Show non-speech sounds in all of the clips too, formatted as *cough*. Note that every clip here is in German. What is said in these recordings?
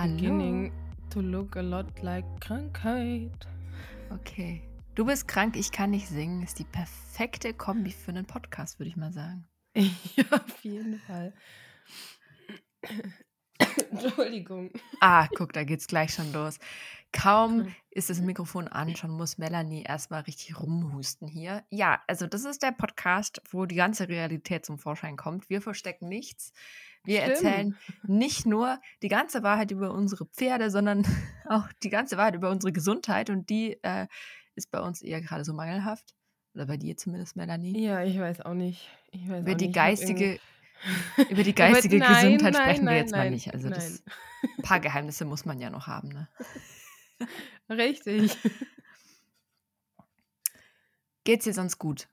Hallo. beginning to look a lot like Krankheit. Okay. Du bist krank, ich kann nicht singen. Ist die perfekte Kombi für einen Podcast, würde ich mal sagen. *laughs* ja, auf jeden Fall. *coughs* Entschuldigung. Ah, guck, da geht's gleich schon los. Kaum ist das Mikrofon an, schon muss Melanie erstmal richtig rumhusten hier. Ja, also das ist der Podcast, wo die ganze Realität zum Vorschein kommt. Wir verstecken nichts. Wir Stimmt. erzählen *laughs* nicht nur die ganze Wahrheit über unsere Pferde, sondern *laughs* auch die ganze Wahrheit über unsere Gesundheit. Und die äh, ist bei uns eher gerade so mangelhaft. Oder bei dir zumindest, Melanie. Ja, ich weiß auch nicht. Ich weiß Über auch die nicht. Geistige, *laughs* über die geistige nein, Gesundheit nein, sprechen wir nein, jetzt mal nicht. Also das, ein paar Geheimnisse muss man ja noch haben, ne? Richtig. Geht's dir sonst gut?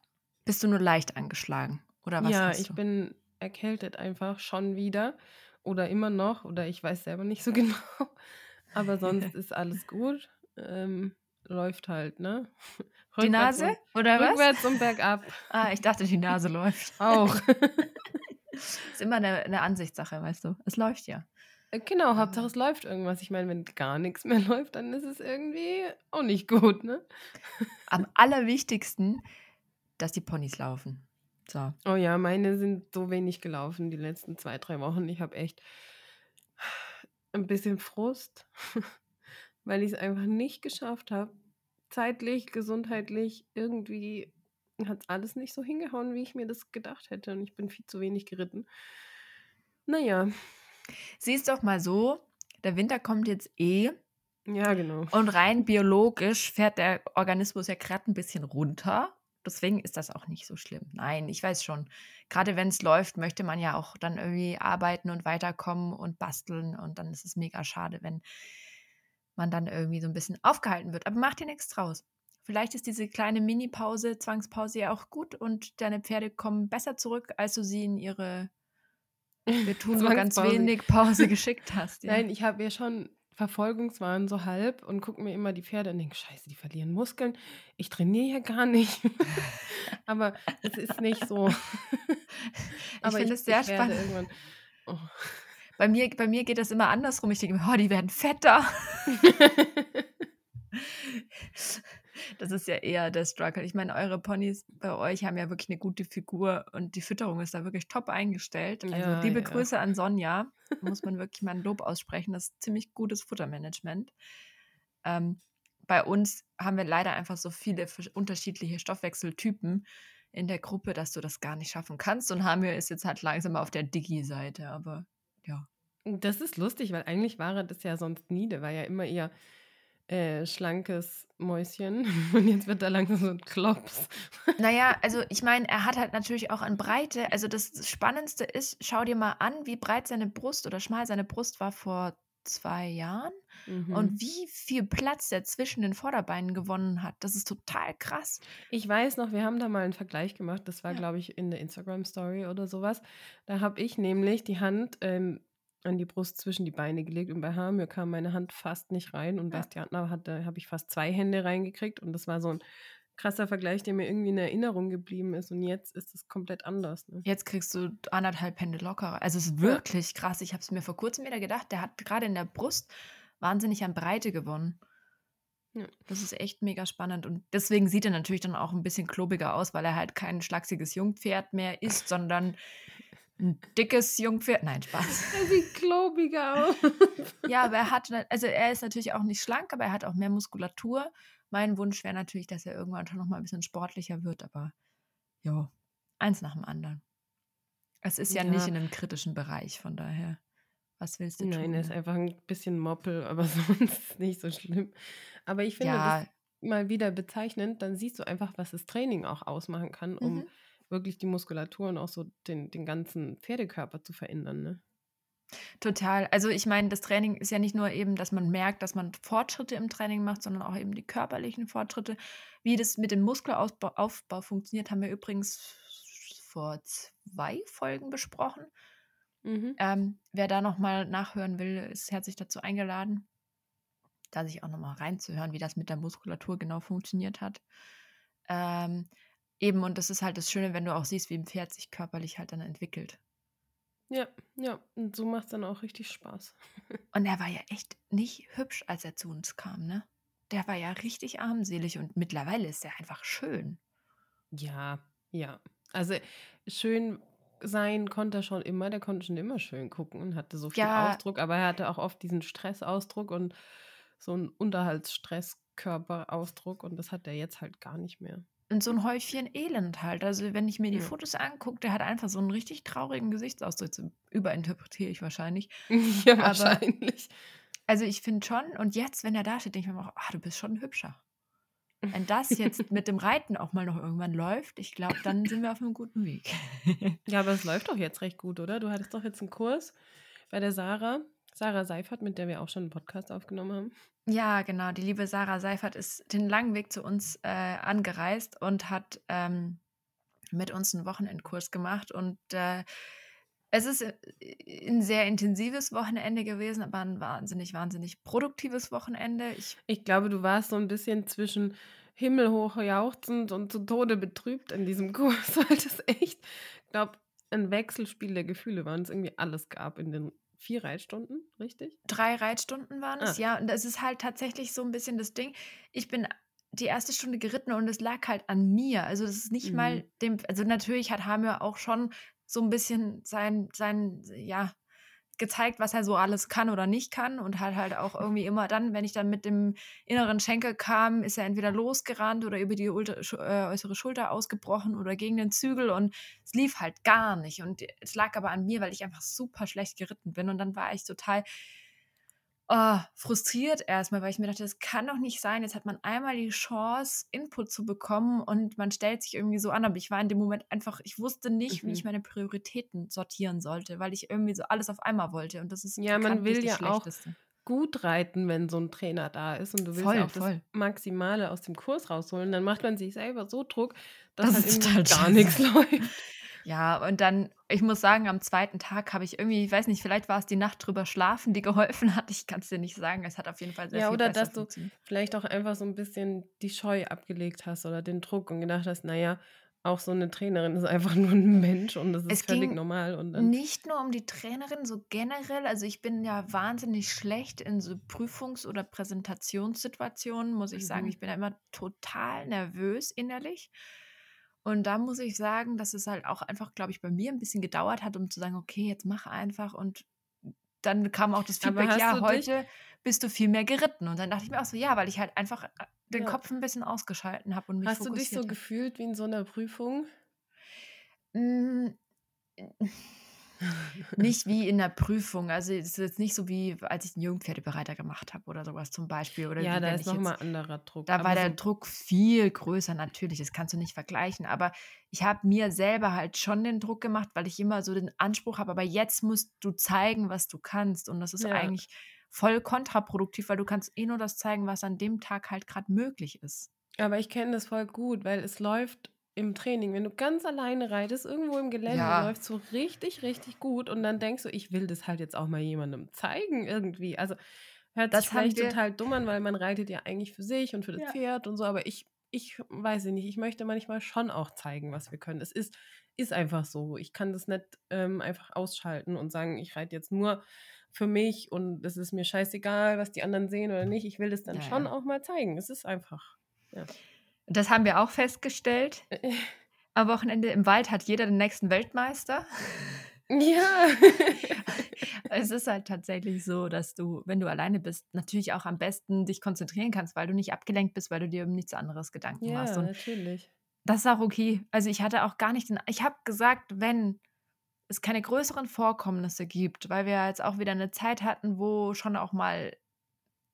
Bist du nur leicht angeschlagen? Oder was ja, ich du? bin erkältet einfach schon wieder. Oder immer noch. Oder ich weiß selber nicht so *laughs* genau. Aber sonst *laughs* ist alles gut. Ähm, läuft halt, ne? *laughs* die Rückwärts Nase? Und, Oder was? rückwärts und bergab. Ah, ich dachte, die Nase läuft. Auch. Ist immer eine, eine Ansichtssache, weißt du. Es läuft ja. Äh, Genau, Hauptsache es läuft irgendwas. Ich meine, wenn gar nichts mehr läuft, dann ist es irgendwie auch nicht gut, ne? Am allerwichtigsten, dass die Ponys laufen. So. Oh ja, meine sind so wenig gelaufen die letzten zwei, drei Wochen. Ich habe echt ein bisschen Frust, *laughs* weil ich es einfach nicht geschafft habe. Zeitlich, gesundheitlich, irgendwie hat es alles nicht so hingehauen, wie ich mir das gedacht hätte. Und ich bin viel zu wenig geritten. Naja, Siehst doch mal so, der Winter kommt jetzt eh ja, genau. und rein biologisch fährt der Organismus ja gerade ein bisschen runter. Deswegen ist das auch nicht so schlimm. Nein, ich weiß schon. Gerade wenn es läuft, möchte man ja auch dann irgendwie arbeiten und weiterkommen und basteln. Und dann ist es mega schade, wenn man dann irgendwie so ein bisschen aufgehalten wird. Aber mach dir nichts draus. Vielleicht ist diese kleine Mini-Pause, Zwangspause ja auch gut und deine Pferde kommen besser zurück, als du sie in ihre Wir tun nur ganz wenig Pause geschickt hast. *laughs* Ja. Nein, ich habe ja schon Verfolgungswahn so halb und gucke mir immer die Pferde und denke, scheiße, die verlieren Muskeln. Ich trainiere ja gar nicht. *laughs* Aber es ist nicht so. *laughs* ich finde es sehr spannend. Oh. Bei mir, bei mir geht das immer andersrum. Ich denke, oh, die werden fetter. *laughs* Das ist ja eher der Struggle. Ich meine, eure Ponys bei euch haben ja wirklich eine gute Figur und die Fütterung ist da wirklich top eingestellt. Also Ja, liebe ja. Grüße an Sonja. Muss man wirklich mal ein Lob aussprechen. Das ist ziemlich gutes Futtermanagement. Ähm, bei uns haben wir leider einfach so viele unterschiedliche Stoffwechseltypen in der Gruppe, dass du das gar nicht schaffen kannst. Und Hamir ist jetzt halt langsam auf der Digi-Seite, aber ja. Das ist lustig, weil eigentlich war er das ja sonst nie. Der war ja immer eher äh, schlankes Mäuschen. *laughs* Und jetzt wird er langsam so ein Klops. Naja, also ich meine, er hat halt natürlich auch an Breite. Also das Spannendste ist, schau dir mal an, wie breit seine Brust oder schmal seine Brust war vor zwei Jahren Mhm. und wie viel Platz er zwischen den Vorderbeinen gewonnen hat. Das ist total krass. Ich weiß noch, wir haben da mal einen Vergleich gemacht. Das war, Ja. glaube ich, in der Instagram-Story oder sowas. Da habe ich nämlich die Hand ähm, an die Brust zwischen die Beine gelegt und bei Hamir kam meine Hand fast nicht rein und bei Ja. Stjatna hatte habe ich fast zwei Hände reingekriegt und das war so ein krasser Vergleich, der mir irgendwie in Erinnerung geblieben ist und jetzt ist es komplett anders. Ne? Jetzt kriegst du anderthalb Hände lockerer. Also es ist wirklich krass. Ich habe es mir vor kurzem wieder gedacht, der hat gerade in der Brust wahnsinnig an Breite gewonnen. Ja. Das ist echt mega spannend. Und deswegen sieht er natürlich dann auch ein bisschen klobiger aus, weil er halt kein schlachsiges Jungpferd mehr ist, sondern ein dickes Jungpferd. Nein, Spaß. *laughs* Er sieht klobiger aus. *laughs* Ja, aber er hat, also er ist natürlich auch nicht schlank, aber er hat auch mehr Muskulatur. Mein Wunsch wäre natürlich, dass er irgendwann schon noch mal ein bisschen sportlicher wird, aber ja, eins nach dem anderen. Es ist ja, Ja. nicht in einem kritischen Bereich, von daher. Was willst du Nein, tun? er ist einfach ein bisschen Moppel, aber *laughs* sonst nicht so schlimm. Aber ich finde Ja. das mal wieder bezeichnend, dann siehst du einfach, was das Training auch ausmachen kann, um Mhm. Wirklich die Muskulatur und auch so den, den ganzen Pferdekörper zu verändern. Ne? Total. Also ich meine, das Training ist ja nicht nur eben, dass man merkt, dass man Fortschritte im Training macht, sondern auch eben die körperlichen Fortschritte. Wie das mit dem Muskelaufbau Aufbau funktioniert, haben wir übrigens vor zwei Folgen besprochen. Mhm. Ähm, wer da nochmal nachhören will, ist herzlich dazu eingeladen, da sich auch nochmal reinzuhören, wie das mit der Muskulatur genau funktioniert hat. Ähm, eben, und das ist halt das Schöne, wenn du auch siehst, wie ein Pferd sich körperlich halt dann entwickelt. Ja, ja, und so macht es dann auch richtig Spaß. *laughs* Und er war ja echt nicht hübsch, als er zu uns kam, ne? Der war ja richtig armselig und mittlerweile ist er einfach schön. Ja, ja. Also schön sein konnte er schon immer, der konnte schon immer schön gucken und hatte so viel Ja, Ausdruck, aber er hatte auch oft diesen Stressausdruck und so einen Unterhaltsstresskörperausdruck und das hat er jetzt halt gar nicht mehr. Und so ein Häufchen Elend halt. Also wenn ich mir die Ja, Fotos angucke, der hat einfach so einen richtig traurigen Gesichtsausdruck. Überinterpretiere ich wahrscheinlich. *laughs* ja Aber wahrscheinlich. also ich finde schon, und jetzt, wenn er da steht, denke ich mir auch, ah, du bist schon hübscher. Wenn das jetzt *laughs* mit dem Reiten auch mal noch irgendwann läuft, ich glaube, dann sind wir auf einem guten Weg. Ja, aber es *laughs* läuft doch jetzt recht gut, oder? Du hattest doch jetzt einen Kurs bei der Sarah, Sarah Seifert, mit der wir auch schon einen Podcast aufgenommen haben. Ja, genau. Die liebe Sarah Seifert ist den langen Weg zu uns äh, angereist und hat ähm, mit uns einen Wochenendkurs gemacht. Und äh, es ist äh, ein sehr intensives Wochenende gewesen, aber ein wahnsinnig, wahnsinnig produktives Wochenende. Ich, Ich glaube, du warst so ein bisschen zwischen himmelhoch jauchzend und zu Tode betrübt in diesem *laughs* Kurs, weil das echt, ich glaube, ein Wechselspiel der Gefühle war und es irgendwie alles gab in den vier Reitstunden, richtig? drei Reitstunden waren es, Ah, ja. Und es ist halt tatsächlich so ein bisschen das Ding. Ich bin die erste Stunde geritten und es lag halt an mir. Also das ist nicht mal mhm. dem, also natürlich hat Hamir auch schon so ein bisschen sein, sein, ja, gezeigt, was er so alles kann oder nicht kann und hat halt auch irgendwie immer dann, wenn ich dann mit dem inneren Schenkel kam, ist er entweder losgerannt oder über die äh, äußere Schulter ausgebrochen oder gegen den Zügel und es lief halt gar nicht. Und es lag aber an mir, weil ich einfach super schlecht geritten bin. Und dann war ich total oh, frustriert erstmal, weil ich mir dachte, das kann doch nicht sein. Jetzt hat man einmal die Chance, Input zu bekommen und man stellt sich irgendwie so an. Aber ich war in dem Moment einfach, ich wusste nicht, wie ich Mhm. meine Prioritäten sortieren sollte, weil ich irgendwie so alles auf einmal wollte. Und das ist Ja, man will das ja auch gut reiten, wenn so ein Trainer da ist und du willst ja Voll, auch das voll. Maximale aus dem Kurs rausholen. Dann macht man sich selber so Druck, dass Das halt gar nichts *laughs* läuft. Ja, und dann, ich muss sagen, am zweiten Tag habe ich irgendwie, ich weiß nicht, vielleicht war es die Nacht drüber schlafen, die *laughs* geholfen hat. Ich kann es dir nicht sagen. Es hat auf jeden Fall sehr Ja, viel oder besser dass du vielleicht auch einfach so ein bisschen die Scheu abgelegt hast oder den Druck und gedacht hast, naja, auch so eine Trainerin ist einfach *laughs* nur ein Mensch und das ist Es völlig normal und nicht nur um die Trainerin, so generell. Also ich bin ja wahnsinnig schlecht in so Prüfungs- oder Präsentationssituationen, muss ich sagen. Mhm. Ich bin ja immer total nervös innerlich. Und da muss ich sagen, dass es halt auch einfach, glaube ich, bei mir ein bisschen gedauert hat, um zu sagen, okay, jetzt mach einfach. Und dann kam auch das Feedback, ja, heute bist du viel mehr geritten. Und dann dachte ich mir auch so, ja, weil ich halt einfach äh, den ja, Kopf ein bisschen ausgeschalten habe und mich hast du dich so habe. gefühlt wie in so einer Prüfung? Nicht wie in der Prüfung. Also es ist jetzt nicht so wie, als ich einen Jungpferdebereiter gemacht habe oder sowas zum Beispiel. Oder Ja, wie da ist ich noch jetzt, mal anderer Druck, da war aber der so Druck viel größer natürlich, das kannst du nicht vergleichen. Aber ich habe mir selber halt schon den Druck gemacht, weil ich immer so den Anspruch habe, aber jetzt musst du zeigen, was du kannst. Und das ist ja. eigentlich voll kontraproduktiv, weil du kannst eh nur das zeigen, was an dem Tag halt gerade möglich ist. Aber ich kenne das voll gut, weil es läuft im Training, wenn du ganz alleine reitest, irgendwo im Gelände, Ja, läuft so richtig, richtig gut und dann denkst du, ich will das halt jetzt auch mal jemandem zeigen irgendwie. Also hört sich das haben vielleicht total dumm an, weil man reitet ja eigentlich für sich und für das Ja. Pferd und so, aber ich, ich weiß nicht, ich möchte manchmal schon auch zeigen, was wir können. Es ist, ist einfach so. Ich kann das nicht ähm, einfach ausschalten und sagen, ich reite jetzt nur für mich und es ist mir scheißegal, was die anderen sehen oder nicht. Ich will das dann Ja, schon auch mal zeigen. Es ist einfach, ja. Das haben wir auch festgestellt. Am Wochenende im Wald hat jeder den nächsten Weltmeister. Ja. *laughs* Es ist halt tatsächlich so, dass du, wenn du alleine bist, natürlich auch am besten dich konzentrieren kannst, weil du nicht abgelenkt bist, weil du dir um nichts anderes Gedanken machst. Ja, natürlich. das ist auch okay. Also ich hatte auch gar nicht den, ich habe gesagt, wenn es keine größeren Vorkommnisse gibt, weil wir jetzt auch wieder eine Zeit hatten, wo schon auch mal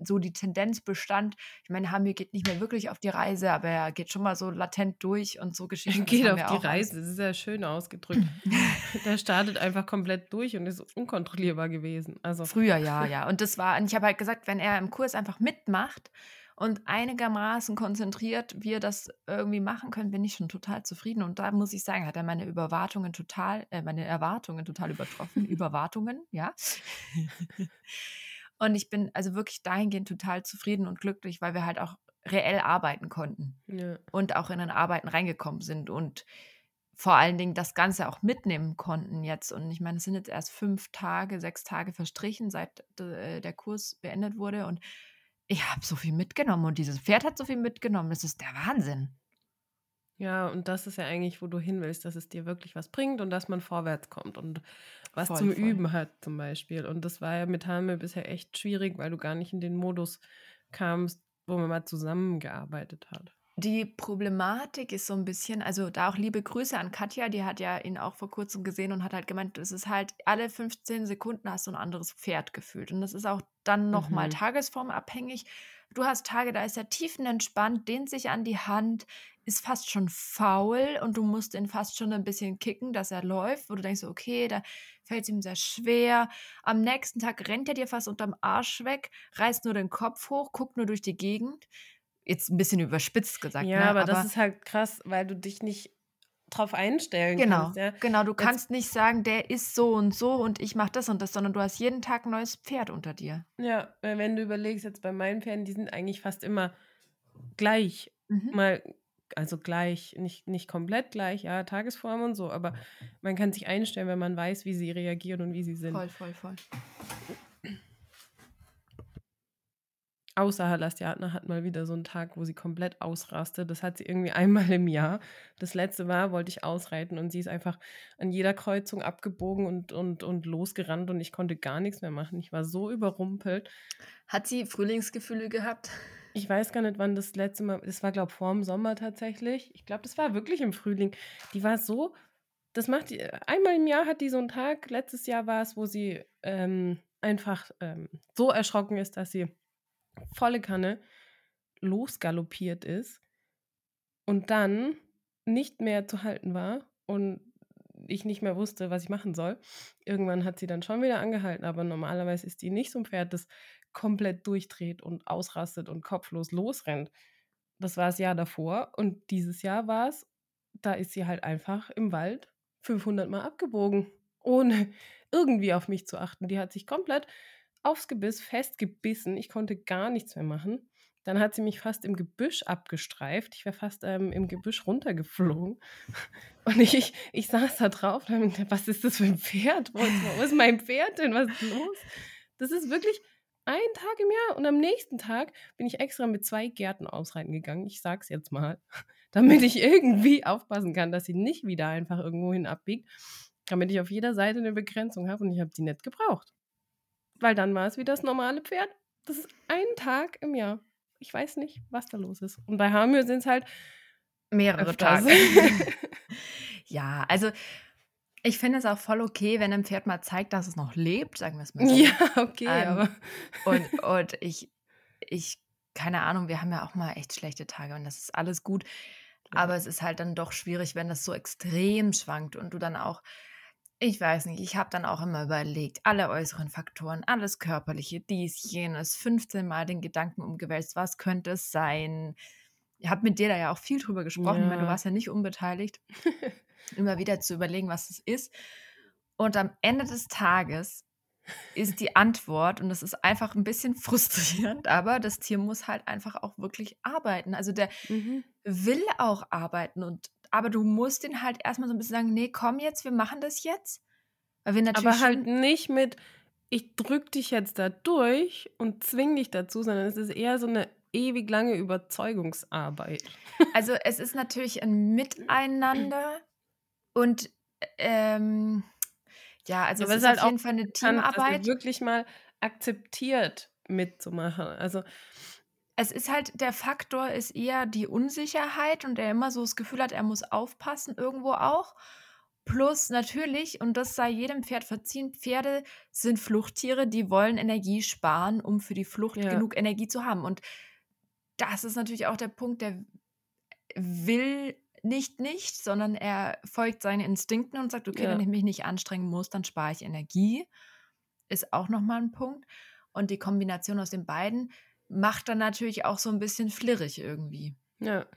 so die Tendenz bestand. Ich meine, Hamir geht nicht mehr wirklich auf die Reise, aber er geht schon mal so latent durch und so Geschichten. Geht auf die Reise, das ist ja schön ausgedrückt. *laughs* der startet einfach komplett durch und ist unkontrollierbar gewesen. Also früher ja, ja. Und das war, und ich habe halt gesagt, wenn er im Kurs einfach mitmacht und einigermaßen konzentriert wir das irgendwie machen können, bin ich schon total zufrieden. Und da muss ich sagen, hat er meine Überwartungen total, äh, meine Erwartungen total übertroffen. *laughs* Überwartungen, ja. Und ich bin also wirklich dahingehend total zufrieden und glücklich, weil wir halt auch reell arbeiten konnten ja. und auch in den Arbeiten reingekommen sind und vor allen Dingen das Ganze auch mitnehmen konnten jetzt. Und ich meine, es sind jetzt erst fünf Tage, sechs Tage verstrichen, seit äh, der Kurs beendet wurde. Und ich habe so viel mitgenommen und dieses Pferd hat so viel mitgenommen. Das ist der Wahnsinn. Ja, und das ist ja eigentlich, wo du hin willst, dass es dir wirklich was bringt und dass man vorwärts kommt und was voll, zum voll. Üben hat zum Beispiel. Und das war ja mit Hame bisher echt schwierig, weil du gar nicht in den Modus kamst, wo man mal zusammengearbeitet hat. Die Problematik ist so ein bisschen also, da auch liebe Grüße an Katja, die hat ja ihn auch vor Kurzem gesehen und hat halt gemeint, es ist halt alle 15 Sekunden hast du ein anderes Pferd gefühlt. Und das ist auch dann noch mal mhm. tagesformabhängig. Du hast Tage, da ist er tiefenentspannt, dehnt sich an die Hand, ist fast schon faul und du musst ihn fast schon ein bisschen kicken, dass er läuft, wo du denkst: „Okay, da fällt es ihm sehr schwer.“ Am nächsten Tag rennt er dir fast unterm Arsch weg, reißt nur den Kopf hoch, guckt nur durch die Gegend jetzt ein bisschen überspitzt gesagt. Ja, ne? aber, aber das ist halt krass, weil du dich nicht drauf einstellen genau, kannst. Ja? Genau, du jetzt, kannst nicht sagen, der ist so und so und ich mache das und das, sondern du hast jeden Tag ein neues Pferd unter dir. Ja, wenn du überlegst, jetzt bei meinen Pferden, die sind eigentlich fast immer gleich. Mhm. Mal, also gleich, nicht, nicht komplett gleich, ja, Tagesform und so, aber man kann sich einstellen, wenn man weiß, wie sie reagieren und wie sie sind. Voll, voll, voll. Außer Halastiatna hat mal wieder so einen Tag, wo sie komplett ausrastet. Das hat sie irgendwie *laughs* einmal im Jahr. Das letzte Mal wollte ich ausreiten und sie ist einfach an jeder Kreuzung abgebogen und, und, und losgerannt und ich konnte gar nichts mehr machen. Ich war so überrumpelt. Hat sie Frühlingsgefühle gehabt? Ich weiß gar nicht, wann das letzte Mal, das war glaube ich vor dem Sommer tatsächlich. Ich glaube, das war wirklich im Frühling. Die war so, das macht die, einmal im Jahr hat die so einen Tag. Letztes Jahr war es, wo sie ähm, einfach ähm, so erschrocken ist, dass sie volle Kanne losgaloppiert ist und dann nicht mehr zu halten war und ich nicht mehr wusste, was ich machen soll. Irgendwann hat sie dann schon wieder angehalten, aber normalerweise ist die nicht so ein Pferd, das komplett durchdreht und ausrastet und kopflos losrennt. Das war das Jahr davor und dieses Jahr war es, da ist sie halt einfach im Wald 500 Mal abgebogen, ohne *laughs* irgendwie auf mich zu achten. Die hat sich komplett aufs Gebiss festgebissen. Ich konnte gar nichts mehr machen. Dann hat sie mich fast im Gebüsch abgestreift. Ich wäre fast ähm, im Gebüsch runtergeflogen. *laughs* Und ich, ich saß da drauf und was ist das für ein Pferd? Wo ist, wo ist mein Pferd denn? Was ist los? Das ist wirklich ein Tag im Jahr. Und am nächsten Tag bin ich extra mit zwei Gärten ausreiten gegangen. Ich sag's jetzt mal. *laughs* Damit ich irgendwie aufpassen kann, dass sie nicht wieder einfach irgendwo hin abbiegt. Damit ich auf jeder Seite eine Begrenzung habe. Und ich habe die nicht gebraucht. Weil dann war es wie das normale Pferd. Das ist ein Tag im Jahr. Ich weiß nicht, was da los ist. Und bei Hamir sind es halt mehrere öfters. Tage. *laughs* ja, also ich finde es auch voll okay, wenn ein Pferd mal zeigt, dass es noch lebt, sagen wir es mal so. Ja, okay, ähm, aber. Und, und ich, ich, keine Ahnung, wir haben ja auch mal echt schlechte Tage und das ist alles gut. Aber es ist halt dann doch schwierig, wenn das so extrem schwankt und du dann auch ich weiß nicht, ich habe dann auch immer überlegt, alle äußeren Faktoren, alles Körperliche, dies, jenes, 15 Mal den Gedanken umgewälzt, was könnte es sein? Ich habe mit dir da ja auch viel drüber gesprochen, ja. weil du warst ja nicht unbeteiligt, *laughs* immer wieder zu überlegen, was es ist. Und am Ende des Tages *laughs* ist die Antwort, und das ist einfach ein bisschen frustrierend, aber das Tier muss halt einfach auch wirklich arbeiten. Also der mhm. will auch arbeiten und aber du musst den halt erstmal so ein bisschen sagen, nee, komm jetzt, wir machen das jetzt. Weil wir natürlich aber halt nicht mit, ich drück dich jetzt da durch und zwing dich dazu, sondern es ist eher so eine ewig lange Überzeugungsarbeit. *laughs* Also es ist natürlich ein Miteinander und ähm, ja, also aber es ist, halt auf jeden Fall eine Teamarbeit. Kann, wirklich mal akzeptiert mitzumachen. Also es ist halt, der Faktor ist eher die Unsicherheit und er immer so das Gefühl hat, er muss aufpassen irgendwo auch. Plus natürlich, und das sei jedem Pferd verziehen, Pferde sind Fluchttiere, die wollen Energie sparen, um für die Flucht Ja. genug Energie zu haben. Und das ist natürlich auch der Punkt, der will nicht nicht, sondern er folgt seinen Instinkten und sagt, okay, Ja. wenn ich mich nicht anstrengen muss, dann spare ich Energie. Ist auch nochmal ein Punkt. Und die Kombination aus den beiden macht dann natürlich auch so ein bisschen flirrig irgendwie Ja.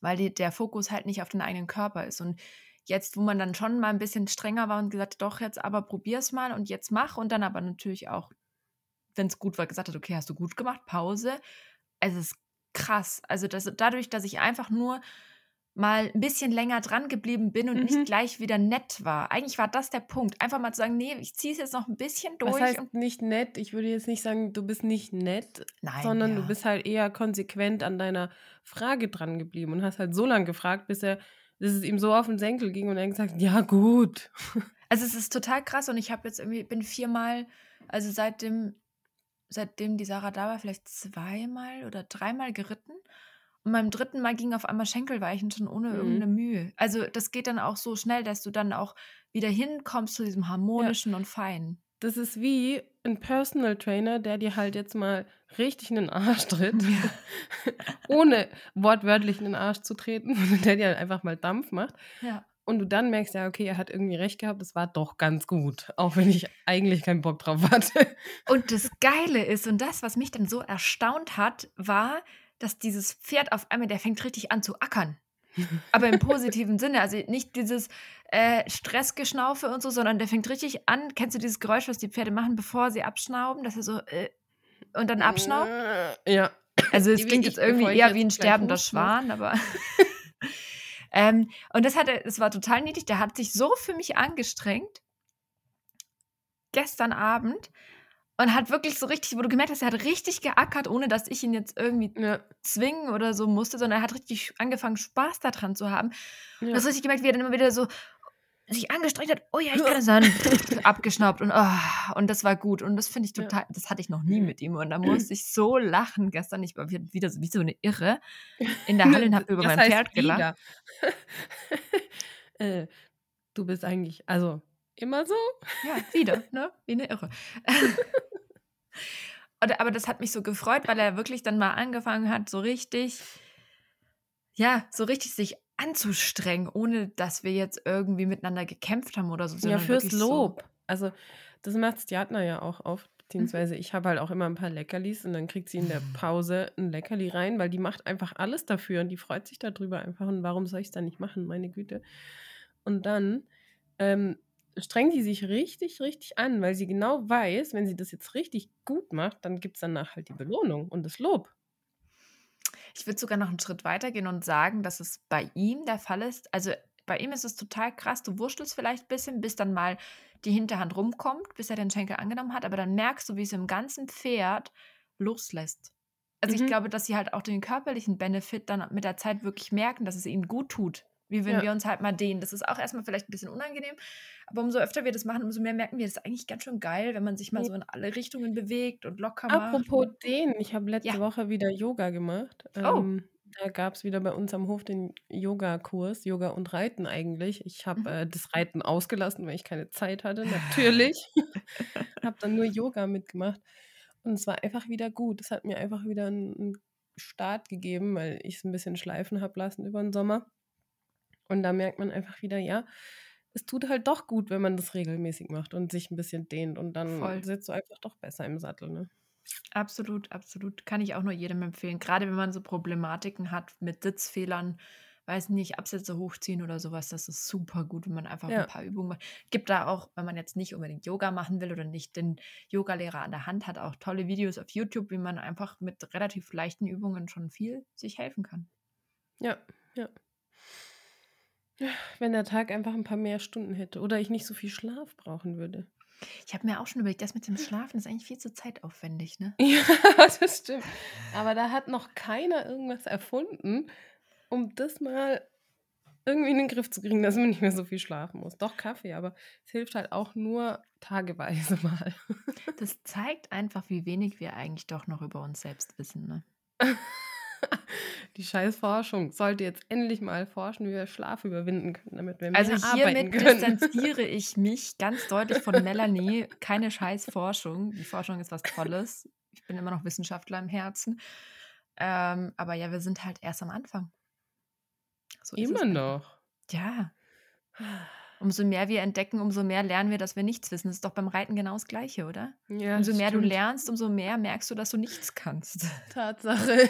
weil die, der Fokus halt nicht auf den eigenen Körper ist. Und jetzt, wo man dann schon mal ein bisschen strenger war und gesagt hat, doch, jetzt aber probier's mal und jetzt mach und dann aber natürlich auch, wenn es gut war, gesagt hat, okay, hast du gut gemacht, Pause. Es ist krass. Also das, dadurch, dass ich einfach nur mal ein bisschen länger dran geblieben bin und Mhm. nicht gleich wieder nett war. Eigentlich war das der Punkt. Einfach mal zu sagen, nee, ich ziehe es jetzt noch ein bisschen durch. Was heißt und nicht nett? Ich würde jetzt nicht sagen, du bist nicht nett, Nein, sondern ja. du bist halt eher konsequent an deiner Frage dran geblieben und hast halt so lange gefragt, bis er, bis es ihm so auf den Senkel ging und er gesagt, ja gut. *laughs* Also es ist total krass und ich habe jetzt irgendwie, bin viermal, also seitdem, seitdem die Sarah da war, vielleicht zweimal oder dreimal geritten. Und beim dritten Mal ging auf einmal Schenkelweichen schon ohne Mhm. irgendeine Mühe. Also das geht dann auch so schnell, dass du dann auch wieder hinkommst zu diesem harmonischen und feinen. Das ist wie ein Personal Trainer, der dir halt jetzt mal richtig in den Arsch *laughs* tritt, *laughs* ohne wortwörtlich in den Arsch zu treten, *laughs* der dir halt einfach mal Dampf macht. Ja. Und du dann merkst, ja, okay, er hat irgendwie recht gehabt, es war doch ganz gut, auch wenn ich eigentlich keinen Bock drauf hatte. Und das Geile ist, und das, was mich dann so erstaunt hat, war, dass dieses Pferd auf einmal, der fängt richtig an zu ackern. *laughs* Aber im positiven Sinne. Also nicht dieses äh, Stressgeschnaufe und so, sondern der fängt richtig an. Kennst du dieses Geräusch, was die Pferde machen, bevor sie abschnauben? Dass er so äh, und dann abschnaubt? Ja. Also es klingt jetzt irgendwie eher jetzt wie ein sterbender. Schwan, aber. *laughs* *laughs* ähm, und das hat er, das war total niedlich. Der hat sich so für mich angestrengt gestern Abend und hat wirklich so richtig, wo du gemerkt hast, er hat richtig geackert, ohne dass ich ihn jetzt irgendwie Ja. zwingen oder so musste, sondern er hat richtig angefangen, Spaß daran zu haben. Und Ja. das richtig gemerkt, wie er dann immer wieder so sich angestrengt hat, oh ja, ich kann *laughs* es dann abgeschnaubt und oh, und das war gut und das finde ich Ja. total, das hatte ich noch nie mit ihm und da musste ich so lachen gestern, ich war wieder so wie so eine Irre in der Halle und habe *laughs* über mein Pferd gelacht. *laughs* äh, du bist eigentlich, also immer so? Ja, wieder, ne? Wie eine Irre. *laughs* Und, aber das hat mich so gefreut, weil er wirklich dann mal angefangen hat, so richtig, ja, so richtig sich anzustrengen, ohne dass wir jetzt irgendwie miteinander gekämpft haben oder so. Ja, fürs wirklich so- Lob. Also, das macht Stjatna ja auch oft, beziehungsweise ich habe halt auch immer ein paar Leckerlis und dann kriegt sie in der *laughs* Pause ein Leckerli rein, weil die macht einfach alles dafür und die freut sich darüber einfach. Und warum soll ich es dann nicht machen, meine Güte? Und dann ähm, strengt die sich richtig, richtig an, weil sie genau weiß, wenn sie das jetzt richtig gut macht, dann gibt es danach halt die Belohnung und das Lob. Ich würde sogar noch einen Schritt weiter gehen und sagen, dass es bei ihm der Fall ist. Also bei ihm ist es total krass. Du wurschtelst vielleicht ein bisschen, bis dann mal die Hinterhand rumkommt, bis er den Schenkel angenommen hat. Aber dann merkst du, wie es im ganzen Pferd loslässt. Also Mhm. ich glaube, dass sie halt auch den körperlichen Benefit dann mit der Zeit wirklich merken, dass es ihnen gut tut. Wie wenn Ja. wir uns halt mal dehnen. Das ist auch erstmal vielleicht ein bisschen unangenehm, aber umso öfter wir das machen, umso mehr merken wir, das ist eigentlich ganz schön geil, wenn man sich mal so in alle Richtungen bewegt und locker macht. Apropos den, ich habe letzte Ja. Woche wieder Yoga gemacht. Oh. Ähm, da gab es wieder bei uns am Hof den Yoga-Kurs, Yoga und Reiten eigentlich. Ich habe Mhm. äh, das Reiten ausgelassen, weil ich keine Zeit hatte, natürlich. *laughs* habe dann nur Yoga mitgemacht. Und es war einfach wieder gut. Es hat mir einfach wieder einen Start gegeben, weil ich es ein bisschen schleifen habe lassen über den Sommer. Und da merkt man einfach wieder, ja, es tut halt doch gut, wenn man das regelmäßig macht und sich ein bisschen dehnt. Und dann Voll. sitzt du einfach doch besser im Sattel. Ne? Absolut, absolut. Kann ich auch nur jedem empfehlen. Gerade wenn man so Problematiken hat mit Sitzfehlern, weiß nicht, Absätze hochziehen oder sowas, das ist super gut, wenn man einfach Ja. ein paar Übungen macht. Gibt da auch, wenn man jetzt nicht unbedingt Yoga machen will oder nicht den Yogalehrer an der Hand hat, auch tolle Videos auf YouTube, wie man einfach mit relativ leichten Übungen schon viel sich helfen kann. Ja, ja. Wenn der Tag einfach ein paar mehr Stunden hätte oder ich nicht so viel Schlaf brauchen würde. Ich habe mir auch schon überlegt, das mit dem Schlafen ist eigentlich viel zu zeitaufwendig, ne? *laughs* Ja, das stimmt. Aber da hat noch keiner irgendwas erfunden, um das mal irgendwie in den Griff zu kriegen, dass man nicht mehr so viel schlafen muss. Doch Kaffee, aber es hilft halt auch nur tageweise *laughs* mal. Das zeigt einfach, wie wenig wir eigentlich doch noch über uns selbst wissen, ne? *laughs* Die scheiß Forschung sollte jetzt endlich mal forschen, wie wir Schlaf überwinden können, damit wir mehr Also arbeiten hiermit können. distanziere *laughs* ich mich ganz deutlich von Melanie. Keine scheiß Forschung. Die Forschung ist was Tolles. Ich bin immer noch Wissenschaftler im Herzen. Ähm, aber ja, wir sind halt erst am Anfang. So Immer einfach. noch. Ja. *sighs* Umso mehr wir entdecken, umso mehr lernen wir, dass wir nichts wissen. Das ist doch beim Reiten genau das Gleiche, oder? Ja, Umso mehr du stimmt. lernst, umso mehr merkst du, dass du nichts kannst. *laughs* *laughs* Tatsache.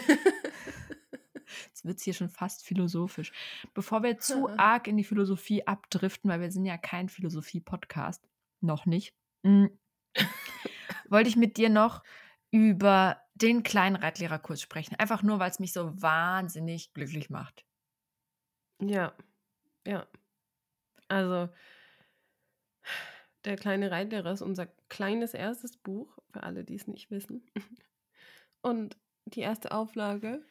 Jetzt wird es hier schon fast philosophisch. Bevor wir zu *laughs* arg in die Philosophie abdriften, weil wir sind ja kein Philosophie-Podcast, noch nicht, mm, wollte ich mit dir noch über den kleinen Reitlehrerkurs sprechen. Einfach nur, weil es mich so wahnsinnig glücklich macht. Ja, ja. Also, der kleine Reitlehrer ist unser kleines erstes Buch, für alle, die es nicht wissen. Und die erste Auflage